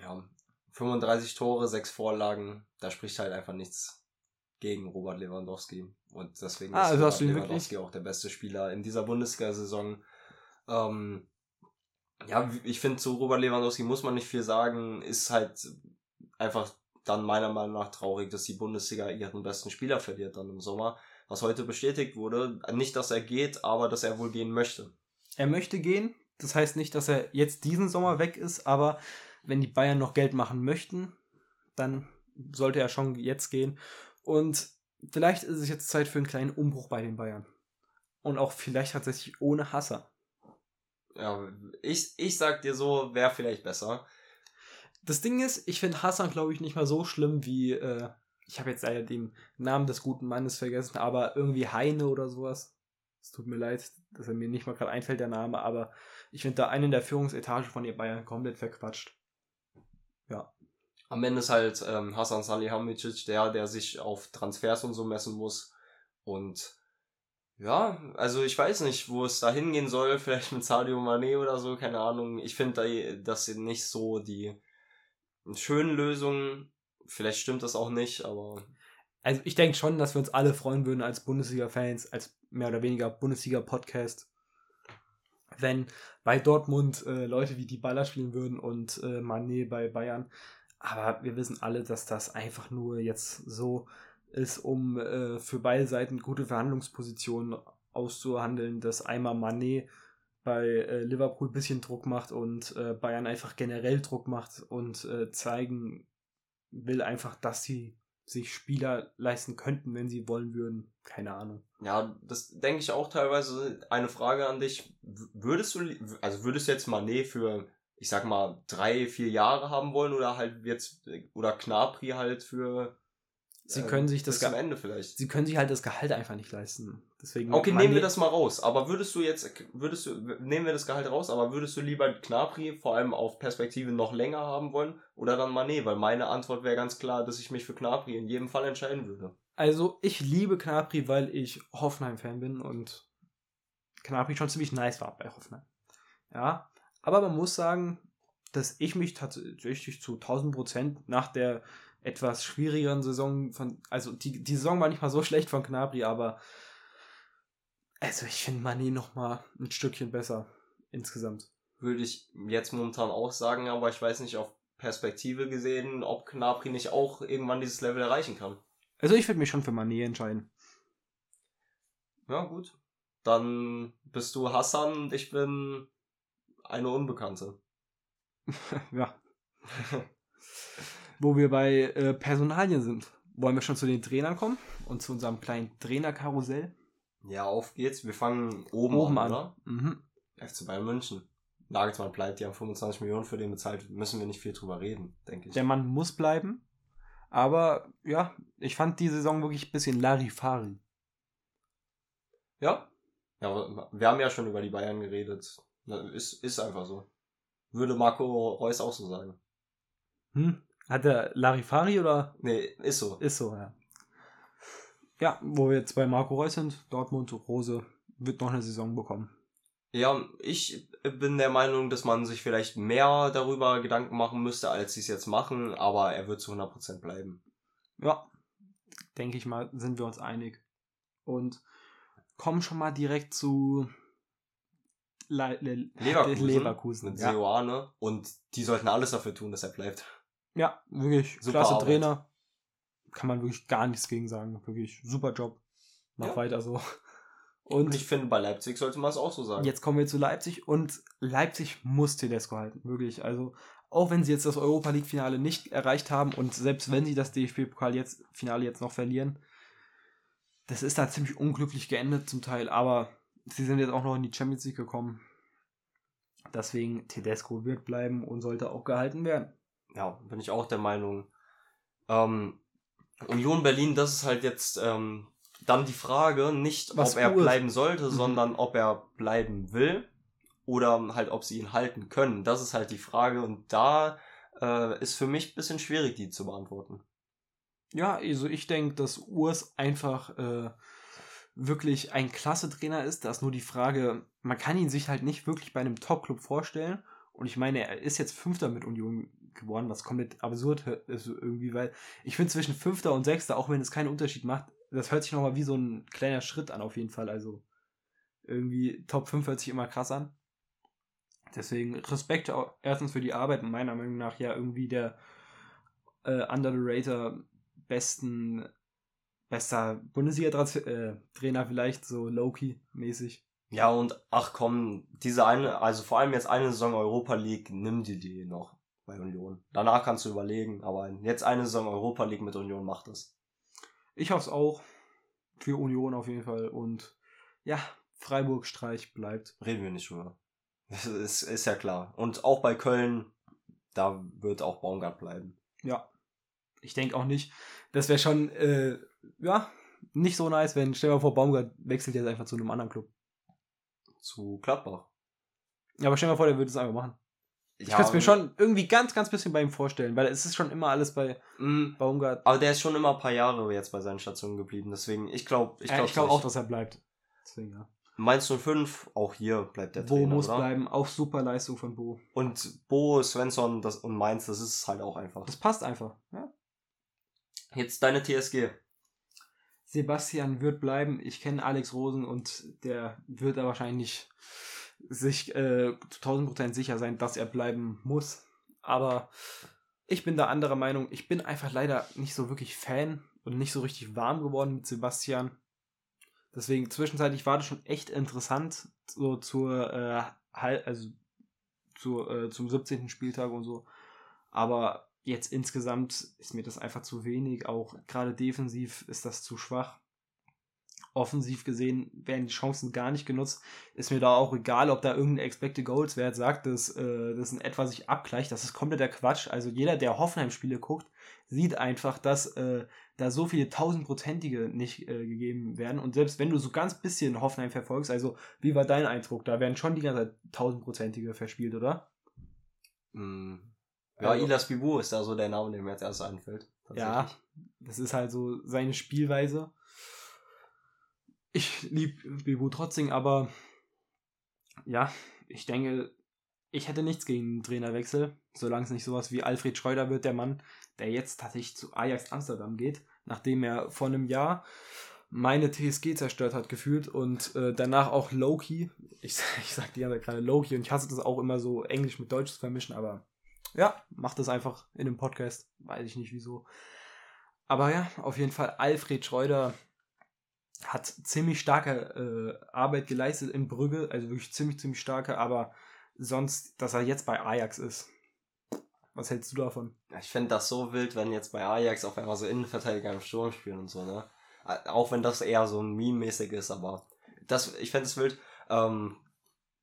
Ja, 35 Tore, 6 Vorlagen, da spricht halt einfach nichts gegen Robert Lewandowski. Und deswegen Ah, ist also Robert Lewandowski auch der beste Spieler in dieser Bundesliga-Saison. Ähm, ja, ich finde, zu Robert Lewandowski muss man nicht viel sagen. Ist halt einfach dann meiner Meinung nach traurig, dass die Bundesliga ihren besten Spieler verliert dann im Sommer. Was heute bestätigt wurde. Nicht, dass er geht, aber dass er wohl gehen möchte. Er möchte gehen. Das heißt nicht, dass er jetzt diesen Sommer weg ist, aber wenn die Bayern noch Geld machen möchten, dann sollte er schon jetzt gehen. Und vielleicht ist es jetzt Zeit für einen kleinen Umbruch bei den Bayern. Und auch vielleicht tatsächlich ohne Hasser. Ja, ich, ich sag dir so, wäre vielleicht besser. Das Ding ist, ich finde Hassan, glaube ich, nicht mal so schlimm wie, äh, ich habe jetzt leider den Namen des guten Mannes vergessen, aber irgendwie Heine oder sowas. Es tut mir leid, dass er mir nicht mal gerade einfällt, der Name, aber ich finde da einen der Führungsetage von den Bayern komplett verquatscht. Am Ende ist halt ähm, Hasan Salihamidzic der, der sich auf Transfers und so messen muss. Und ja, also ich weiß nicht, wo es da hingehen soll. *laughs* Vielleicht mit Sadio Mane oder so, keine Ahnung. Ich finde, da- das sind nicht so die schönen Lösungen. Vielleicht stimmt das auch nicht, aber Also ich denke schon, dass wir uns alle freuen würden als Bundesliga-Fans, als mehr oder weniger Bundesliga-Podcast, wenn bei Dortmund äh, Leute wie die Baller spielen würden und äh, Mané bei Bayern. Aber wir wissen alle, dass das einfach nur jetzt so ist, um äh, für beide Seiten gute Verhandlungspositionen auszuhandeln, dass einmal Mané bei äh, Liverpool ein bisschen Druck macht und äh, Bayern einfach generell Druck macht und äh, zeigen will einfach, dass sie sich Spieler leisten könnten, wenn sie wollen würden. Keine Ahnung. ja, das denke ich auch teilweise. Eine Frage an dich. Würdest du, also würdest du jetzt Mané für, ich sag mal, drei, vier Jahre haben wollen oder halt jetzt, oder Knapri halt für Sie ähm, können sich das bis zum Ende vielleicht? Sie können sich halt das Gehalt einfach nicht leisten. Deswegen Okay, nehmen wir das mal raus. Aber würdest du jetzt, würdest du, nehmen wir das Gehalt raus, aber würdest du lieber Knapri vor allem auf Perspektive noch länger haben wollen oder dann Mané? Weil meine Antwort wäre ganz klar, dass ich mich für Knapri in jedem Fall entscheiden würde. Also ich liebe Knapri, weil ich Hoffenheim-Fan bin und Knapri schon ziemlich nice war bei Hoffenheim. Ja, aber man muss sagen, dass ich mich tatsächlich zu 1000 Prozent nach der etwas schwierigeren Saison von, also die, die Saison war nicht mal so *laughs* schlecht von Knabri, aber also ich finde Mané noch mal ein Stückchen besser insgesamt. Würde ich jetzt momentan auch sagen, aber ich weiß nicht auf Perspektive gesehen, ob Knabri nicht auch irgendwann dieses Level erreichen kann. Also ich würde mich schon für Mané entscheiden. Ja, gut. Dann bist du Hassan und ich bin eine Unbekannte. *laughs* ja. *laughs* Wo wir bei äh, Personalien sind. Wollen wir schon zu den Trainern kommen und zu unserem kleinen Trainerkarussell? Ja, auf geht's. Wir fangen oben, Oben an, an. Mhm. FC Bayern München. Nagelsmann bleibt, die haben 25 Millionen für den bezahlt. Müssen wir nicht viel drüber reden, denke ich. Der Mann muss bleiben. Aber ja, ich fand die Saison wirklich ein bisschen Larifari. Ja. Ja, wir haben ja schon über die Bayern geredet. Ist, ist einfach so. Würde Marco Reus auch so sagen. Hm? Hat er Larifari oder Nee, ist so. ist so, ja. Ja, wo wir jetzt bei Marco Reus sind, Dortmund, Rose wird noch eine Saison bekommen. Ja, ich bin der Meinung, dass man sich vielleicht mehr darüber Gedanken machen müsste, als sie es jetzt machen, aber er wird zu 100% bleiben. Ja, denke ich mal, sind wir uns einig. Und kommen schon mal direkt zu Le Le Leverkusen, Leverkusen. mit ja. Seoane und die sollten alles dafür tun, dass er bleibt. Ja, wirklich Super klasse Arbeit. Trainer. Kann man wirklich gar nichts gegen sagen. Wirklich super Job. Mach Ja. weiter so. Und Und ich finde, bei Leipzig sollte man es auch so sagen. Jetzt kommen wir zu Leipzig und Leipzig muss Tedesco halten, wirklich. Also auch wenn sie jetzt das Europa League Finale nicht erreicht haben und selbst wenn sie das DFB Pokal jetzt Finale jetzt noch verlieren, das ist da ziemlich unglücklich geendet zum Teil, aber sie sind jetzt auch noch in die Champions League gekommen. Deswegen Tedesco wird bleiben und sollte auch gehalten werden. Ja, bin ich auch der Meinung. Ähm, Union Berlin, das ist halt jetzt ähm, dann die Frage, nicht Was ob er bleiben sollte, Mhm. sondern ob er bleiben will oder halt ob sie ihn halten können. Das ist halt die Frage und da äh, ist für mich ein bisschen schwierig, die zu beantworten. Ja, also ich denke, dass Urs einfach äh, wirklich ein klasse Trainer ist. Da ist nur die Frage, man kann ihn sich halt nicht wirklich bei einem Top-Club vorstellen. Und ich meine, er ist jetzt Fünfter mit Union geworden, was komplett absurd ist irgendwie, weil ich finde zwischen Fünfter und Sechster, auch wenn es keinen Unterschied macht, das hört sich nochmal wie so ein kleiner Schritt an auf jeden Fall. Also irgendwie Top 5 hört sich immer krass an. Deswegen Respekt auch erstens für die Arbeit und meiner Meinung nach ja irgendwie der äh, Under the Rater besten, bester Bundesliga-Trainer vielleicht, so Loki-mäßig. Ja, und ach komm, diese eine, also vor allem jetzt eine Saison Europa League, nimm dir die noch bei Union. Danach kannst du überlegen, aber jetzt eine Saison Europa League mit Union macht das. Ich hoffe es auch. Für Union auf jeden Fall. Und ja, Freiburg-Streich bleibt. Reden wir nicht drüber. Das ist, ist ja klar. Und auch bei Köln, da wird auch Baumgart bleiben. Ja. Ich denke auch nicht. Das wäre schon, äh, ja, nicht so nice, wenn, stell dir mal vor, Baumgart wechselt jetzt einfach zu einem anderen Club. Zu Gladbach. Ja, aber stell dir mal vor, der würde es einfach machen. Ich Ja, kann es mir schon irgendwie ganz, ganz bisschen bei ihm vorstellen, weil es ist schon immer alles bei mh, Baumgart. aber der ist schon immer ein paar Jahre jetzt bei seinen Stationen geblieben. Deswegen, ich glaube, ich glaube glaube glaub auch, dass er bleibt. Deswegen, ja. Mainz 05, auch hier bleibt der Bo Trainer, muss oder? bleiben. Auch super Leistung von Bo. Und Bo, Svensson das, und Mainz, das ist halt auch einfach. Das passt einfach. Ja. Jetzt deine TSG. Sebastian wird bleiben. Ich kenne Alex Rosen und der wird da wahrscheinlich sich äh, zu 1000% sicher sein, dass er bleiben muss. Aber ich bin da anderer Meinung. Ich bin einfach leider nicht so wirklich Fan und nicht so richtig warm geworden mit Sebastian. Deswegen zwischenzeitlich war das schon echt interessant, so zur, äh, also zur, äh, zum 17. Spieltag und so. Aber jetzt insgesamt ist mir das einfach zu wenig. Auch gerade defensiv ist das zu schwach. Offensiv gesehen werden die Chancen gar nicht genutzt. Ist mir da auch egal, ob da irgendein Expected Goals Wert sagt, dass äh, das in etwa sich abgleicht. Das ist kompletter Quatsch. Also jeder, der Hoffenheim-Spiele guckt, sieht einfach, dass äh, da so viele tausendprozentige nicht äh, gegeben werden. Und selbst wenn du so ganz bisschen Hoffenheim verfolgst, also wie war dein Eindruck? Da werden schon die ganze Zeit tausendprozentige verspielt, oder? Mm. Ja, Also- Ilas Bibu ist da so der Name, der mir als erstes einfällt. Ja, das ist halt so seine Spielweise. Ich liebe Bibu trotzdem, aber ja, ich denke, ich hätte nichts gegen einen Trainerwechsel, solange es nicht sowas wie Alfred Schreuder wird, der Mann, der jetzt tatsächlich zu Ajax Amsterdam geht, nachdem er vor einem Jahr meine TSG zerstört hat gefühlt und äh, danach auch Loki. Ich, *laughs* ich sag die ganze Zeit gerade Loki und ich hasse das auch immer so Englisch mit Deutsch zu vermischen, aber ja, macht das einfach in einem Podcast. Weiß ich nicht wieso. Aber ja, auf jeden Fall Alfred Schreuder hat ziemlich starke äh, Arbeit geleistet in Brügge, also wirklich ziemlich, ziemlich starke, aber sonst, dass er jetzt bei Ajax ist. Was hältst du davon? Ich fände das so wild, wenn jetzt bei Ajax auf einmal so Innenverteidiger im Sturm spielen und so, ne? Äh, Auch wenn das eher so ein Meme-mäßig ist, aber das, ich fände es wild. Ähm,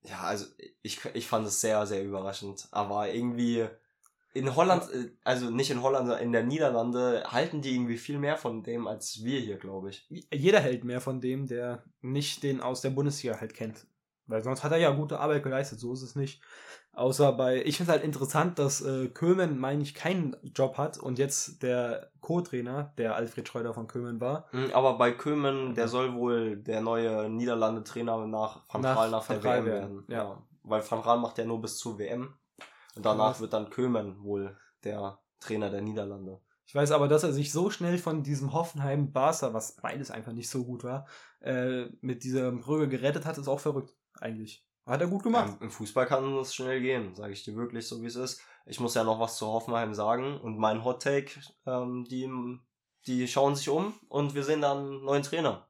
ja, also ich, ich fand es sehr, sehr überraschend. Aber irgendwie in Holland, äh, also nicht in Holland, sondern in der Niederlande halten die irgendwie viel mehr von dem als wir hier, glaube ich. Jeder hält mehr von dem, der nicht den aus der Bundesliga halt kennt. Weil sonst hat er ja gute Arbeit geleistet, so ist es nicht. Außer bei, ich finde es halt interessant, dass äh, Kömen, meine ich, keinen Job hat und jetzt der Co-Trainer, der Alfred Schreuder von Kömen war, Mhm, Aber bei Kömen, der soll wohl der neue Niederlande-Trainer nach Van Nach Gaal nach, Van der WM werden, werden. ja. Weil Van Gaal macht ja nur bis zur WM. Und danach wird dann Kömen wohl der Trainer der Niederlande. Ich weiß aber, dass er sich so schnell von diesem Hoffenheim Barca, was beides einfach nicht so gut war, äh, mit dieser Brügge gerettet hat, ist auch verrückt, eigentlich. Hat er gut gemacht. Ähm, Im Fußball kann es schnell gehen, sage ich dir wirklich so, wie es ist. Ich muss ja noch was zu Hoffenheim sagen. Und mein Hot Take, ähm, die, die schauen sich um und wir sehen dann einen neuen Trainer.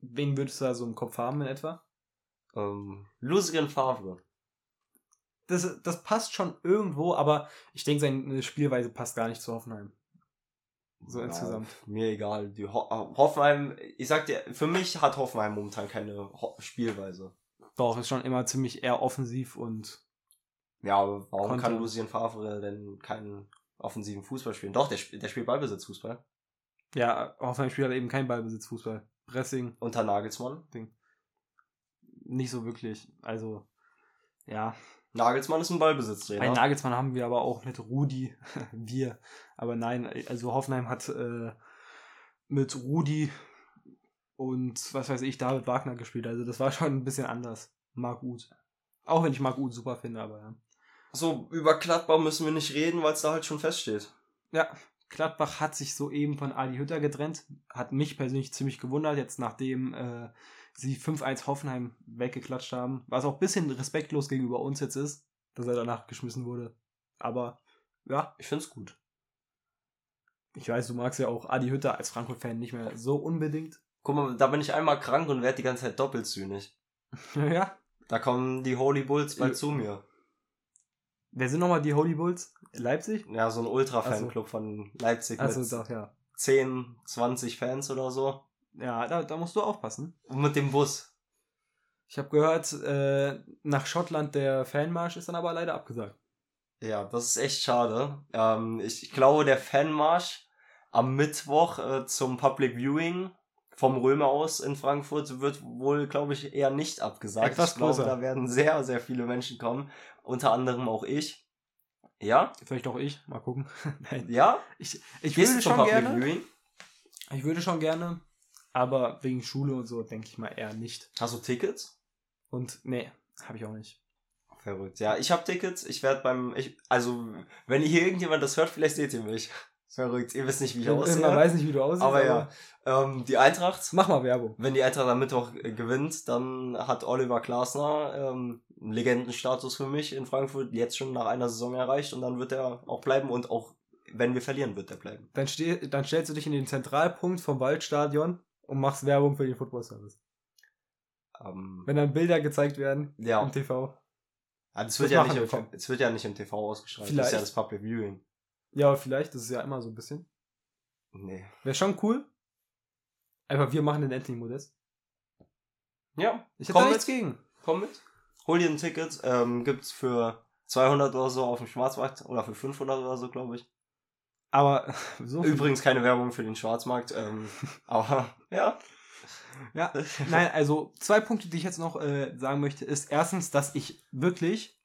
Wen würdest du da so im Kopf haben in etwa? Ähm, Lucien Favre. Das, das passt schon irgendwo, aber ich denke, seine Spielweise passt gar nicht zu Hoffenheim. So Ja, insgesamt. Mir egal. Die Ho äh, Hoffenheim, ich sag dir, für mich hat Hoffenheim momentan keine Ho Spielweise. Doch, ist schon immer ziemlich eher offensiv und Ja, aber warum Konter. kann Lucien Favre denn keinen offensiven Fußball spielen? Doch, der, der spielt Ballbesitzfußball. ja, Hoffenheim spielt halt eben kein Ballbesitzfußball. Pressing, Unter Nagelsmann. nicht so wirklich. Also, ja. Nagelsmann ist ein Ballbesitztrainer. Einen Nagelsmann haben wir aber auch mit Rudi. *laughs* wir. Aber nein, also Hoffenheim hat äh, mit Rudi und was weiß ich, David Wagner gespielt. Also das war schon ein bisschen anders. Marc Uth. Auch wenn ich Marc Uth super finde, aber ja. So, über Gladbach müssen wir nicht reden, weil es da halt schon feststeht. Ja, Gladbach hat sich soeben von Adi Hütter getrennt. Hat mich persönlich ziemlich gewundert, jetzt nachdem äh, sie 5-1 Hoffenheim weggeklatscht haben. Was auch ein bisschen respektlos gegenüber uns jetzt ist, dass er danach geschmissen wurde. Aber ja, Ich find's gut. ich weiß, du magst ja auch Adi Hütter als Frankfurt-Fan nicht mehr so unbedingt. Guck mal, da bin ich einmal krank und werde die ganze Zeit doppelt zynisch. *laughs* ja. Da kommen die Holy Bulls bald Ja. zu mir. Wer sind nochmal die Holy Bulls? Leipzig? Ja, so ein Ultra-Fanclub von Leipzig Also mit doch, ja. 10, 20 Fans oder so. Ja, da, da musst du aufpassen. Und mit dem Bus. Ich habe gehört, äh, nach Schottland der Fanmarsch ist dann aber leider abgesagt. Ja, das ist echt schade. Ähm, ich, ich glaube, der Fanmarsch am Mittwoch äh, zum Public Viewing vom Römer aus in Frankfurt wird wohl, glaube ich, eher nicht abgesagt. Etwas ich glaube, größer. da werden sehr, sehr viele Menschen kommen. Unter anderem auch ich. Ja? Vielleicht auch ich. Mal gucken. Nein. *laughs* Ja? Ich, ich Gehst würde schon Public gerne. Viewing? Ich würde schon gerne, aber wegen Schule und so denke ich mal eher nicht. Hast du Tickets? Und nee, habe ich auch nicht. Verrückt. Ja, ich habe Tickets. Ich werde beim, ich, also, wenn hier irgendjemand das hört, vielleicht seht ihr mich. Verrückt. Ihr wisst nicht, wie ich Man aussehe. weiß nicht, wie du aussiehst. aber ja. Ähm, die Eintracht, Mach mal Werbung. wenn die Eintracht am Mittwoch äh, gewinnt, dann hat Oliver Glasner ähm, einen Legendenstatus für mich in Frankfurt jetzt schon nach einer Saison erreicht und dann wird er auch bleiben und auch wenn wir verlieren, wird er bleiben. Dann, steh, dann stellst du dich in den Zentralpunkt vom Waldstadion und machst Werbung für den Football Service. Ähm, Wenn dann Bilder gezeigt werden ja, im TV. Ah, das wird ja, nicht im, es wird ja nicht im TV ausgestrahlt. Das ist Vielleicht. ja das Public Viewing. Ja, vielleicht, das ist ja immer so ein bisschen. Nee. Wäre schon cool. Einfach wir machen den Anthony Modest. Ja, Ich hätte da nichts gegen. komm mit. Hol dir ein Ticket. Ähm, gibt's für 200 oder so auf dem Schwarzmarkt oder für 500 oder so, glaube ich. Aber *laughs* so Übrigens keine Werbung für den Schwarzmarkt. Ähm, *laughs* aber ja. Ja, nein, also zwei Punkte, die ich jetzt noch äh, sagen möchte, ist erstens, dass ich wirklich,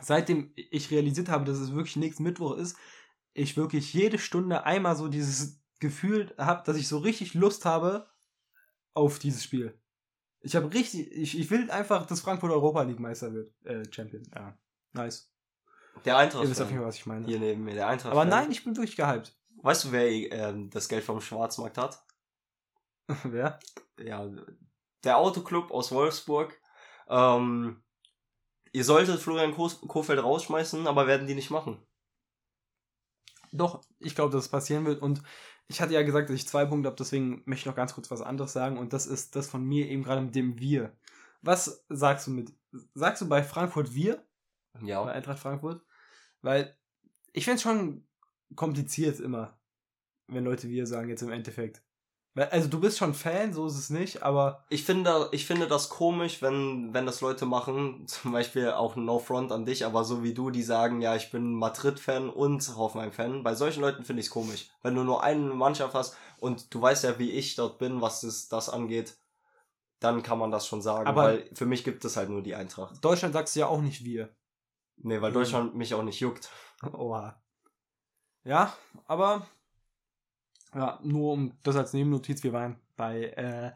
seitdem ich realisiert habe, dass es wirklich nächsten Mittwoch ist, ich wirklich jede Stunde einmal so dieses Gefühl habe, dass ich so richtig Lust habe auf dieses Spiel. Ich habe richtig, ich, ich will einfach, dass Frankfurt Europa League Meister wird. Äh, Champion. Ja. Nice. Der Eintracht. Ihr wisst auf jeden Fall, was ich meine. Hier neben mir, der Eintracht. Aber nein, ich bin wirklich gehypt. Weißt du, wer ähm, das Geld vom Schwarzmarkt hat? *laughs* Wer? Ja, der Autoclub aus Wolfsburg. Ähm, ihr solltet Florian Ko Kofeld rausschmeißen, aber werden die nicht machen. Doch, ich glaube, dass es passieren wird. Und ich hatte ja gesagt, dass ich zwei Punkte habe, deswegen möchte ich noch ganz kurz was anderes sagen. Und das ist das von mir eben gerade mit dem Wir. Was sagst du mit. Sagst du bei Frankfurt Wir? Bei Ja. Eintracht Frankfurt? Weil ich finde es schon kompliziert immer, wenn Leute Wir sagen, jetzt im Endeffekt. Weil, also du bist schon Fan, so ist es nicht, aber Ich finde, ich finde das komisch, wenn, wenn das Leute machen, *laughs* zum Beispiel auch No Front an dich, aber so wie du, die sagen, ja, ich bin Madrid-Fan und Hoffenheim-Fan. Bei solchen Leuten finde ich es komisch. Wenn du nur eine Mannschaft hast und du weißt ja, wie ich dort bin, was das, das angeht, dann kann man das schon sagen, Aber- weil für mich gibt es halt nur die Eintracht. Deutschland sagst du ja auch nicht Wir. Nee, weil Mhm. Deutschland mich auch nicht juckt. *laughs* Oha. Ja, aber ja, nur um das als Nebennotiz, wir waren bei äh,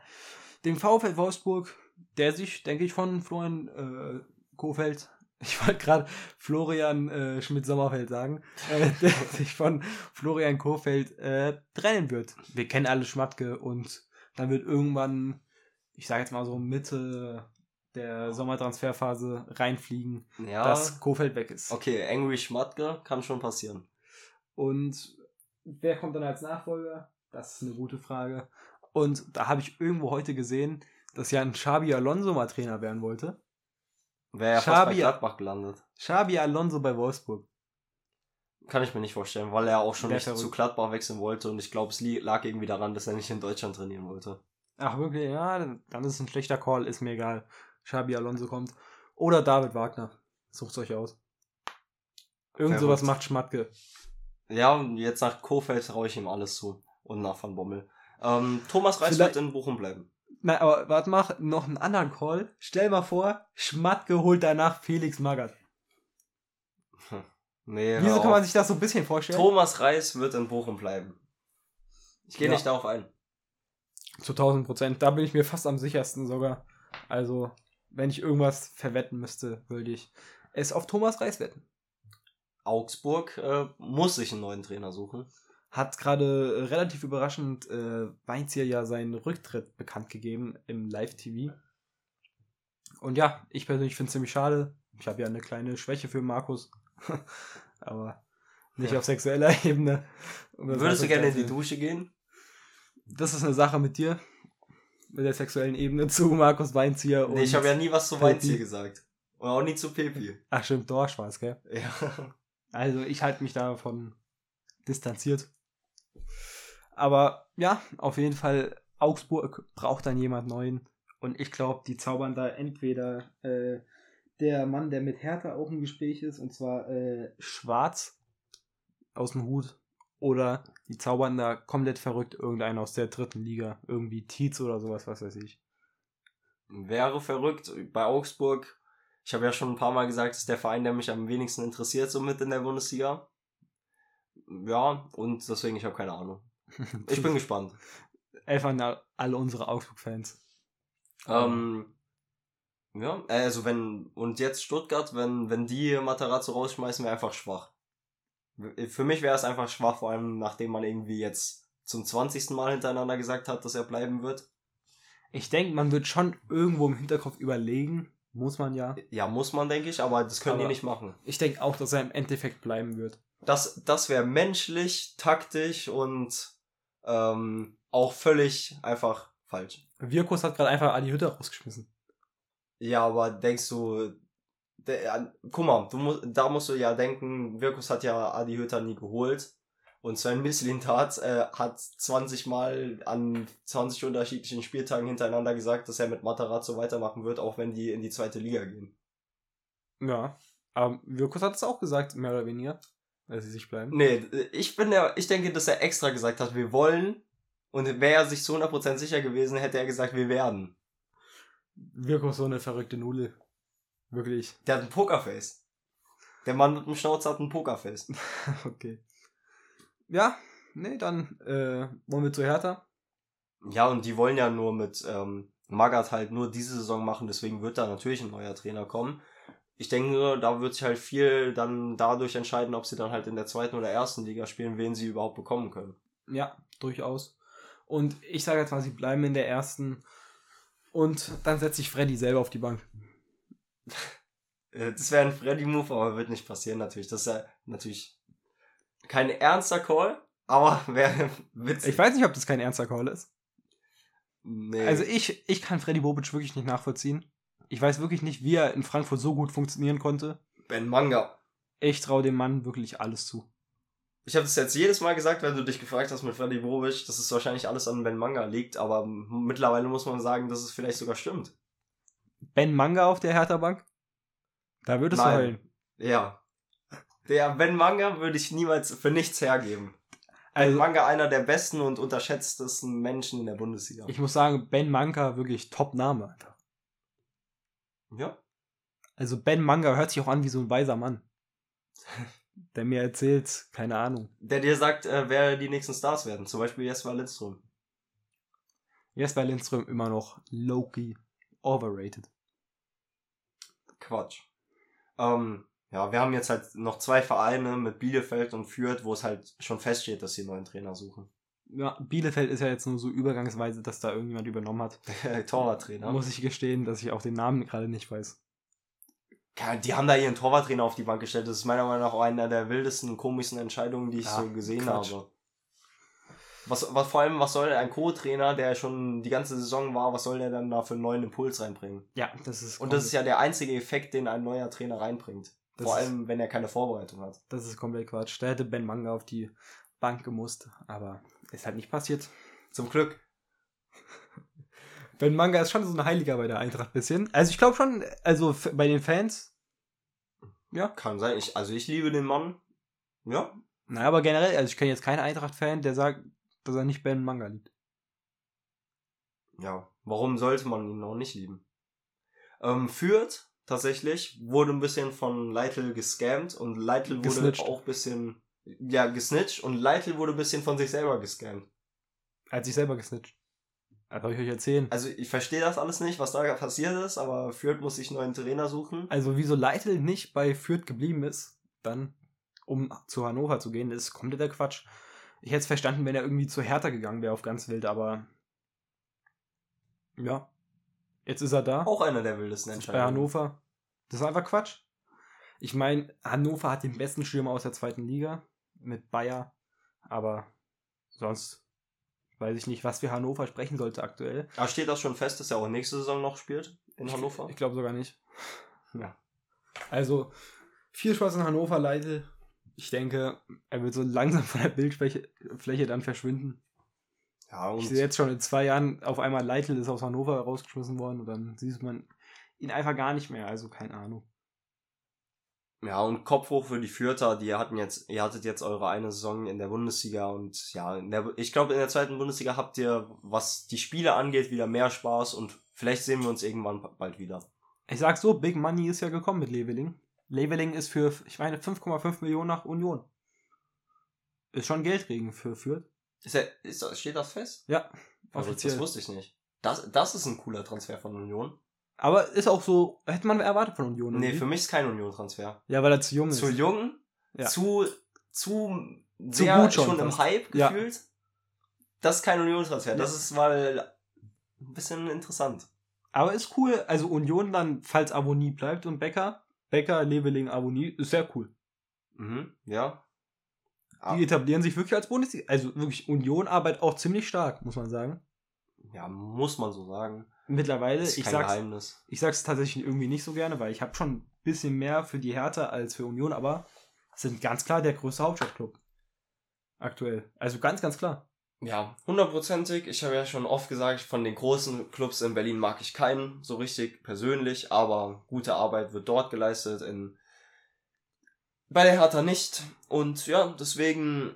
dem VfL Wolfsburg, der sich, denke ich, von Florian äh, Kofeld, *laughs* ich wollte gerade Florian äh, Schmidt-Sommerfeld sagen, äh, *laughs* der sich von Florian Kofeld äh, trennen wird. Wir kennen alle Schmatke und dann wird irgendwann, ich sage jetzt mal so Mitte der Sommertransferphase reinfliegen, Ja. dass Kofeld weg ist. okay, Angry Schmatke kann schon passieren. Und wer kommt dann als Nachfolger? Das ist eine gute Frage. Und da habe ich irgendwo heute gesehen, dass ja ein Xabi Alonso mal Trainer werden wollte. Wäre ja fast bei Gladbach gelandet. Xabi Alonso bei Wolfsburg. Kann ich mir nicht vorstellen, weil er auch schon Wär nicht zu. Gladbach wechseln wollte und ich glaube, es lag irgendwie daran, dass er nicht in Deutschland trainieren wollte. Ach wirklich, ja, dann ist es ein schlechter Call, ist mir egal. Xabi Alonso kommt. Oder David Wagner. Sucht's euch aus. Irgend sowas Verrückt. macht Schmatke. Ja, und jetzt nach Kofeld traue ich ihm alles zu. Und nach Van Bommel. Ähm, Thomas Reis Vielleicht- wird in Bochum bleiben. Nein, aber warte mal, noch einen anderen Call. Stell mal vor, Schmatke holt danach Felix Magath. *laughs* Nee, hör Wieso kann man sich das so ein bisschen vorstellen? Thomas Reis wird in Bochum bleiben. Ich gehe Ja. nicht darauf ein. Zu 1000 Prozent. Da bin ich mir fast am sichersten sogar. Also, wenn ich irgendwas verwetten müsste, würde ich es auf Thomas Reis wetten. Augsburg äh, muss sich einen neuen Trainer suchen. Hat gerade äh, relativ überraschend äh, Weinzier ja seinen Rücktritt bekannt gegeben im Live-TV. Und ja, ich persönlich finde es ziemlich schade. Ich habe ja eine kleine Schwäche für Markus. *laughs* Aber nicht Ja. auf sexueller *laughs* Ebene. Würdest du gerne in die Dusche gehen? Das ist eine Sache mit dir. Mit der sexuellen Ebene zu Markus Weinzieher. Nee, ich und- habe ja nie was zu Pepi. Weinziel gesagt. Und auch nie zu Pepi. Ach stimmt, Dorsch war es, gell? Ja. Also ich halte mich davon distanziert. Aber ja, auf jeden Fall, Augsburg braucht dann jemand Neuen. Und ich glaube, die zaubern da entweder äh, der Mann, der mit Hertha auch im Gespräch ist, und zwar äh, Schwarz aus dem Hut. Oder die zaubern da komplett verrückt irgendeinen aus der dritten Liga. Irgendwie Tietz oder sowas, was weiß ich. Wäre verrückt. Bei Augsburg, ich habe ja schon ein paar Mal gesagt, ist der Verein, der mich am wenigsten interessiert, so mit in der Bundesliga. Ja, und deswegen, ich habe keine Ahnung. *laughs* Ich bin gespannt. Elf an alle unsere Augsburg-Fans. Ähm, ja, also wenn, und jetzt Stuttgart, wenn, wenn die Matarazzo rausschmeißen, wäre einfach schwach. Für mich wäre es einfach schwach, vor allem nachdem man irgendwie jetzt zum 20. Mal hintereinander gesagt hat, dass er bleiben wird. Ich denke, man wird schon irgendwo im Hinterkopf überlegen. Muss man ja. Ja, muss man, denke ich, aber das können Aber- die nicht machen. Ich denke auch, dass er im Endeffekt bleiben wird. Das, das wäre menschlich, taktisch und ähm, auch völlig einfach falsch. Wirkus hat gerade einfach Adi Hütter rausgeschmissen. Ja, aber denkst du, der, ja, guck mal, du musst, da musst du ja denken, Wirkus hat ja Adi Hütter nie geholt. Und Sven Mislintat äh, hat 20 Mal an 20 unterschiedlichen Spieltagen hintereinander gesagt, dass er mit Matarazzo weitermachen wird, auch wenn die in die zweite Liga gehen. Ja. Aber Wirkus hat es auch gesagt, mehr oder weniger. Dass sie sich bleiben. Nee, ich bin der, ich denke, dass er extra gesagt hat, wir wollen. Und wäre er sich zu 100% sicher gewesen, hätte er gesagt, wir werden. Wirkus so eine verrückte Nudel. Wirklich. Der hat ein Pokerface. Der Mann mit dem Schnauzer hat ein Pokerface. *laughs* okay. Ja, nee, dann äh, wollen wir zu Hertha. Ja, und die wollen ja nur mit, ähm, Magath halt nur diese Saison machen, deswegen wird da natürlich ein neuer Trainer kommen. Ich denke, da wird sich halt viel dann dadurch entscheiden, ob sie dann halt in der zweiten oder ersten Liga spielen, wen sie überhaupt bekommen können. Ja, durchaus. Und ich sage jetzt mal, sie bleiben in der ersten. Und dann setze ich Freddy selber auf die Bank. Äh, Das wäre ein Freddy-Move, aber wird nicht passieren natürlich. Das ist ja natürlich kein ernster Call, aber *laughs* wäre witzig. Ich weiß nicht, ob das kein ernster Call ist. nee. Also ich, ich kann Freddy Bobic wirklich nicht nachvollziehen. Ich weiß wirklich nicht, wie er in Frankfurt so gut funktionieren konnte. Ben Manga. Ich traue dem Mann wirklich alles zu. Ich habe das jetzt jedes Mal gesagt, wenn du dich gefragt hast mit Freddy Bobic, dass es wahrscheinlich alles an Ben Manga liegt, aber mittlerweile muss man sagen, dass es vielleicht sogar stimmt. Ben Manga auf der Hertha-Bank? Da würdest Nein. du heulen. Ja. Der Ben Manga würde ich niemals für nichts hergeben. Ben Also, Manga einer der besten und unterschätztesten Menschen in der Bundesliga. ich muss sagen, Ben Manga wirklich Top-Name. Alter. ja. Also Ben Manga hört sich auch an wie so ein weiser Mann. *laughs* Der mir erzählt, keine Ahnung. Der dir sagt, äh, wer die nächsten Stars werden. Zum Beispiel Jesper Lindström. Jesper Lindström immer noch Loki overrated. Quatsch. Ähm, ja, wir haben jetzt halt noch zwei Vereine mit Bielefeld und Fürth, wo es halt schon feststeht, dass sie einen neuen Trainer suchen. Ja, Bielefeld ist ja jetzt nur so übergangsweise, dass da irgendjemand übernommen hat. Der *laughs* Torwarttrainer. Muss ich gestehen, dass ich auch den Namen gerade nicht weiß. Ja, die haben da ihren Torwarttrainer auf die Bank gestellt. Das ist meiner Meinung nach auch eine der wildesten komischsten Entscheidungen, die ich Ja, so gesehen Quatsch. habe. Was, was vor allem, was soll ein Co-Trainer, der schon die ganze Saison war, was soll der dann da für einen neuen Impuls reinbringen? Ja, das ist Und das ist ja der einzige Effekt, den ein neuer Trainer reinbringt. Das vor ist- allem, wenn er keine Vorbereitung hat. Das ist komplett Quatsch. Da hätte Ben Manga auf die Bank gemusst, aber ist halt nicht passiert. Zum Glück. *laughs* Ben Manga ist schon so ein Heiliger bei der Eintracht bisschen. Also ich glaube schon, also bei den Fans, ja. Kann sein. Ich, also ich liebe den Mann. Ja. Na, aber generell, also ich kenne jetzt keinen Eintracht-Fan, der sagt, dass er nicht Ben Manga liebt. Ja. Warum sollte man ihn noch nicht lieben? Ähm, Fürth, tatsächlich, wurde ein bisschen von Leitl gescammt und Leitl wurde Gesnitcht. auch ein bisschen, ja, gesnitcht und Leitl wurde ein bisschen von sich selber gescammt. Er hat sich selber gesnitcht. Das soll ich euch erzählen. Also ich verstehe das alles nicht, was da passiert ist, aber Fürth muss sich einen neuen Trainer suchen. Also wieso Leitl nicht bei Fürth geblieben ist, dann um zu Hannover zu gehen, ist kompletter Quatsch. Ich hätte es verstanden, wenn er irgendwie zu Hertha gegangen wäre auf ganz wild, aber ja, jetzt ist er da. Auch einer der wildesten ist bei Entscheidungen. Hannover. Das ist einfach Quatsch. Ich meine, Hannover hat den besten Stürmer aus der zweiten Liga mit Bayer, aber sonst weiß ich nicht, was für Hannover sprechen sollte aktuell. Aber steht das schon fest, dass er auch nächste Saison noch spielt in Hannover? Ich glaube sogar nicht. Ja. Also, viel Spaß in Hannover, Leitl. Ich denke, er wird so langsam von der Bildfläche Fläche dann verschwinden. Ja, und Ich sehe jetzt schon in zwei Jahren auf einmal Leitl ist aus Hannover rausgeschmissen worden und dann sieht man ihn einfach gar nicht mehr. Also keine Ahnung. Ja, und Kopf hoch für die Fürther, die hatten jetzt, ihr hattet jetzt eure eine Saison in der Bundesliga und ja, der, ich glaube, in der zweiten Bundesliga habt ihr, was die Spiele angeht, wieder mehr Spaß und vielleicht sehen wir uns irgendwann bald wieder. Ich sag so, Big Money ist ja gekommen mit Leveling. Leveling ist für, ich meine, 5,5 Millionen nach Union. Ist schon Geld kriegen für Fürth. Ist der, ist steht das fest? Ja, offiziell. Das wusste ich nicht. Das, das ist ein cooler Transfer von Union. Aber ist auch so, hätte man erwartet von Union. Nee, irgendwie. für mich ist kein Union-Transfer. Ja, weil er zu jung ist. Zu jung, Ja. zu, zu, sehr gut schon schon, im. Hype Ja. gefühlt. Das ist kein Union-Transfer. Das ist mal ein bisschen interessant. Aber ist cool. Also Union dann, falls Avonie bleibt und Becker. Becker, Leveling, Avonie, ist sehr cool. Mhm, ja. Ah, Die etablieren sich wirklich als Bundesliga. Also wirklich, Union arbeitet auch ziemlich stark, muss man sagen. ja, muss man so sagen. Mittlerweile, Ist ich sag's, Geheimnis. ich sag's tatsächlich irgendwie nicht so gerne, weil ich habe schon ein bisschen mehr für die Hertha als für Union, aber sind ganz klar der größte Hauptstadtclub. Aktuell. Also ganz, ganz klar. Ja, hundertprozentig. Ich habe ja schon oft gesagt, von den großen Clubs in Berlin mag ich keinen so richtig persönlich, aber gute Arbeit wird dort geleistet, in bei der Hertha nicht. Und ja, deswegen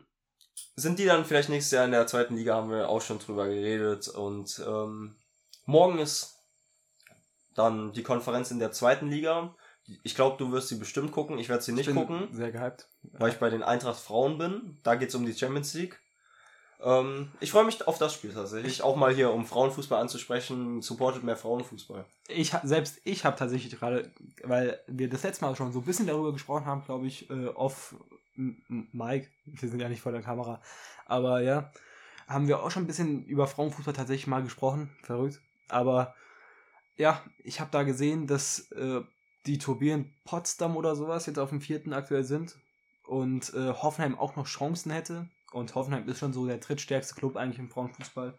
sind die dann vielleicht nächstes Jahr in der zweiten Liga, haben wir auch schon drüber geredet. Und ähm, morgen ist dann die Konferenz in der zweiten Liga. Ich glaube, du wirst sie bestimmt gucken. Ich werde sie nicht gucken Sehr gehypt. weil ich bei den Eintracht Frauen bin. Da geht's um die Champions League. Ähm, ich freue mich auf das Spiel tatsächlich. Auch mal hier, um Frauenfußball anzusprechen. Supportet mehr Frauenfußball. Ich selbst ich habe tatsächlich gerade, weil wir das letzte Mal schon so ein bisschen darüber gesprochen haben, glaube ich, äh, M- Mike. Wir sind ja nicht vor der Kamera, aber ja, haben wir auch schon ein bisschen über Frauenfußball tatsächlich mal gesprochen. Verrückt. Aber ja, ich habe da gesehen, dass äh, die Turbinen Potsdam oder sowas jetzt auf dem vierten aktuell sind und äh, Hoffenheim auch noch Chancen hätte. Und Hoffenheim ist schon so der drittstärkste Club eigentlich im Frauenfußball.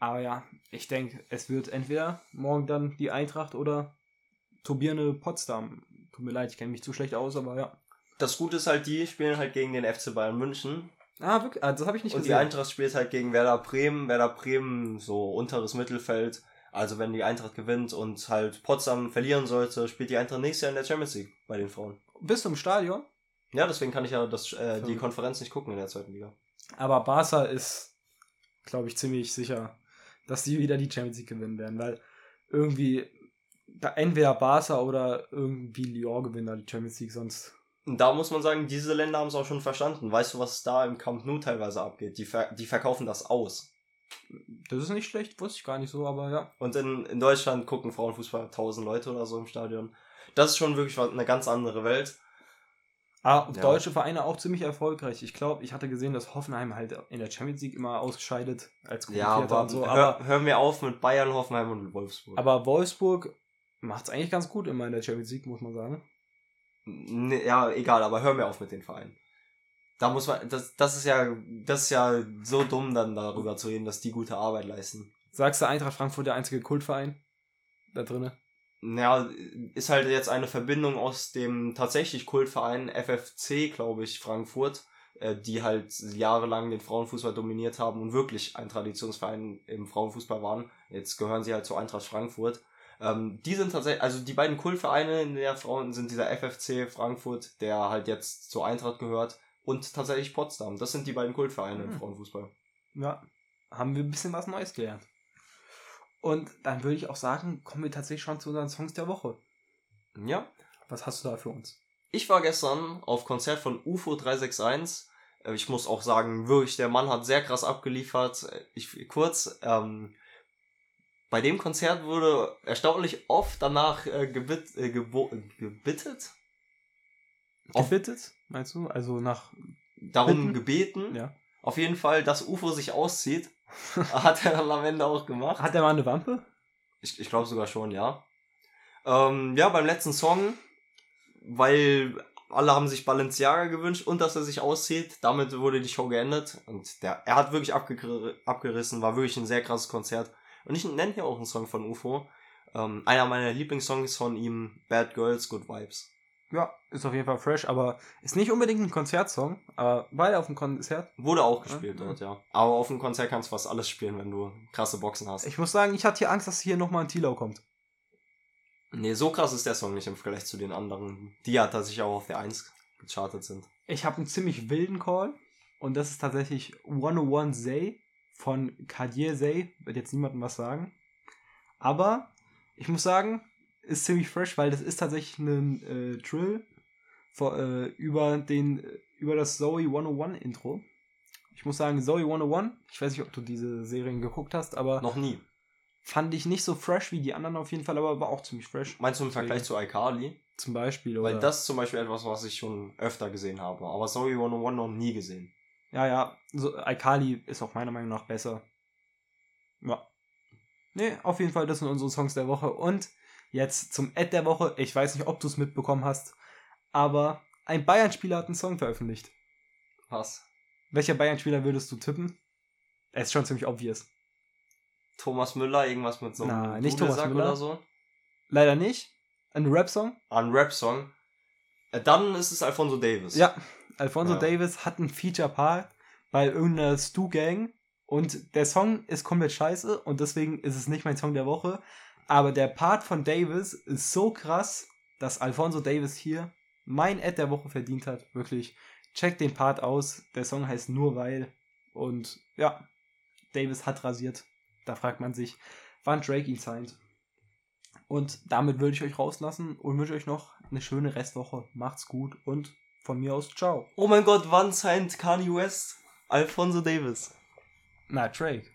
Aber ja, ich denke, es wird entweder morgen dann die Eintracht oder Turbine Potsdam. Tut mir leid, ich kenne mich zu schlecht aus, aber ja. Das Gute ist halt, die spielen halt gegen den FC Bayern München. Ah, wirklich? Ah, das habe ich nicht Und die gesehen. Eintracht spielt halt gegen Werder Bremen. Werder Bremen so unteres Mittelfeld. Also wenn die Eintracht gewinnt und halt Potsdam verlieren sollte, spielt die Eintracht nächstes Jahr in der Champions League bei den Frauen. Bist du im Stadion? Ja, deswegen kann ich ja das, äh, die. Konferenz nicht gucken in der zweiten Liga. Aber Barca ist, glaube ich, ziemlich sicher, dass sie wieder die Champions League gewinnen werden, weil irgendwie da entweder Barca oder irgendwie Lyon gewinnen da die Champions League, sonst. Und da muss man sagen, diese Länder haben es auch schon verstanden. Weißt du, was da im Camp Nou teilweise abgeht? Die, ver die verkaufen das aus. Das ist nicht schlecht, wusste ich gar nicht so, aber ja. Und in, in Deutschland gucken Frauenfußball 1000 Leute oder so im Stadion. Das ist schon wirklich eine ganz andere Welt. Ah, Ja. deutsche Vereine auch ziemlich erfolgreich. Ich glaube, ich hatte gesehen, dass Hoffenheim halt in der Champions League immer ausscheidet als Ja, Gruppierter aber, und so. hör, Aber, hör mir auf mit Bayern, Hoffenheim und Wolfsburg. aber Wolfsburg macht es eigentlich ganz gut immer in der Champions League, muss man sagen. Nee, ja, egal, aber hör mir auf mit den Vereinen. Da muss man, das, das ist ja, das ist ja so dumm, dann darüber zu reden, dass die gute Arbeit leisten. Sagst du Eintracht Frankfurt der einzige Kultverein da drinne? Ja, ist halt jetzt eine Verbindung aus dem tatsächlich Kultverein FFC, glaube ich, Frankfurt, äh, die halt jahrelang den Frauenfußball dominiert haben und wirklich ein Traditionsverein im Frauenfußball waren. Jetzt gehören sie halt zu Eintracht Frankfurt. Ähm, die sind tatsächlich, also die beiden Kultvereine in der Frauen sind dieser FFC Frankfurt, der halt jetzt zur Eintracht gehört, und tatsächlich Potsdam. Das sind die beiden Kultvereine im Hm. Frauenfußball. Ja, haben wir ein bisschen was Neues gelernt. Und dann würde ich auch sagen, kommen wir tatsächlich schon zu unseren Songs der Woche. Ja, Was hast du da für uns? Ich war gestern auf Konzert von UFO 361. Äh, Ich muss auch sagen, wirklich, der Mann hat sehr krass abgeliefert. Äh, Ich, kurz, ähm, bei dem Konzert wurde erstaunlich oft danach äh, gebit, äh, gebo gebittet, Auf- Gebittet, meinst du? Also nach. darum Bitten? gebeten. Ja. Auf jeden Fall, dass UFO sich auszieht. *laughs* hat er dann am Ende auch gemacht. Hat der mal eine Wampe? Ich, ich glaube sogar schon, ja. Ähm, ja, beim letzten Song, weil alle haben sich Balenciaga gewünscht und dass er sich auszieht. Damit wurde die Show geendet. Und der, er hat wirklich abgegr- abgerissen, war wirklich ein sehr krasses Konzert. Und ich nenne hier auch einen Song von UFO. Ähm, einer meiner Lieblingssongs von ihm, Bad Girls, Good Vibes. Ja, ist auf jeden Fall fresh, aber ist nicht unbedingt ein Konzertsong, aber beide auf dem Konzert. Wurde auch gespielt Ja. dort, ja. Aber auf dem Konzert kannst du fast alles spielen, wenn du krasse Boxen hast. Ich muss sagen, ich hatte hier Angst, dass hier nochmal ein Tilau kommt. Nee, so krass ist der Song nicht im Vergleich zu den anderen, die ja tatsächlich auch auf der 1 gechartet sind. Ich habe einen ziemlich wilden Call und das ist tatsächlich 101 Zay von Cartier Zay. Wird jetzt niemandem was sagen. Aber ich muss sagen, ist ziemlich fresh, weil das ist tatsächlich ein äh, Trill vor, äh, über, den, äh, über das Zoe 101 Intro. Ich muss sagen, Zoe 101, ich weiß nicht, ob du diese Serien geguckt hast, aber Noch nie. fand ich nicht so fresh wie die anderen auf jeden Fall, aber war auch ziemlich fresh. Meinst du im Vergleich zu iCarly? Zum Beispiel. Weil oder- das ist zum Beispiel etwas, was ich schon öfter gesehen habe. Aber Sorry 101 noch nie gesehen. Ja, ja, so, Alkali ist auch meiner Meinung nach besser. Ja. Nee, auf jeden Fall, das sind unsere Songs der Woche. Und jetzt zum Ad der Woche. Ich weiß nicht, ob du es mitbekommen hast, aber ein Bayern-Spieler hat einen Song veröffentlicht. Was? Welcher Bayern-Spieler würdest du tippen? Er ist schon ziemlich obvious. Thomas Müller, irgendwas mit so einem Nein, nicht Thomas Müller. oder so? Leider nicht. Ein Rap-Song? Ein Rap-Song. Äh, Dann ist es Alfonso Davis. Ja. Alfonso Ja. Davis hat einen Feature-Part bei irgendeiner Stu-Gang und der Song ist komplett scheiße und deswegen ist es nicht mein Song der Woche. Aber der Part von Davis ist so krass, dass Alfonso Davis hier mein Ad der Woche verdient hat. Wirklich. Checkt den Part aus. Der Song heißt Nur weil. Und ja, Davis hat rasiert. Da fragt man sich, wann Drake ihn signed. Und damit würde ich euch rauslassen und wünsche euch noch eine schöne Restwoche. Macht's gut und von mir aus ciao. Oh mein Gott, wann signed Kanye West? Alfonso Davis. Na, Drake.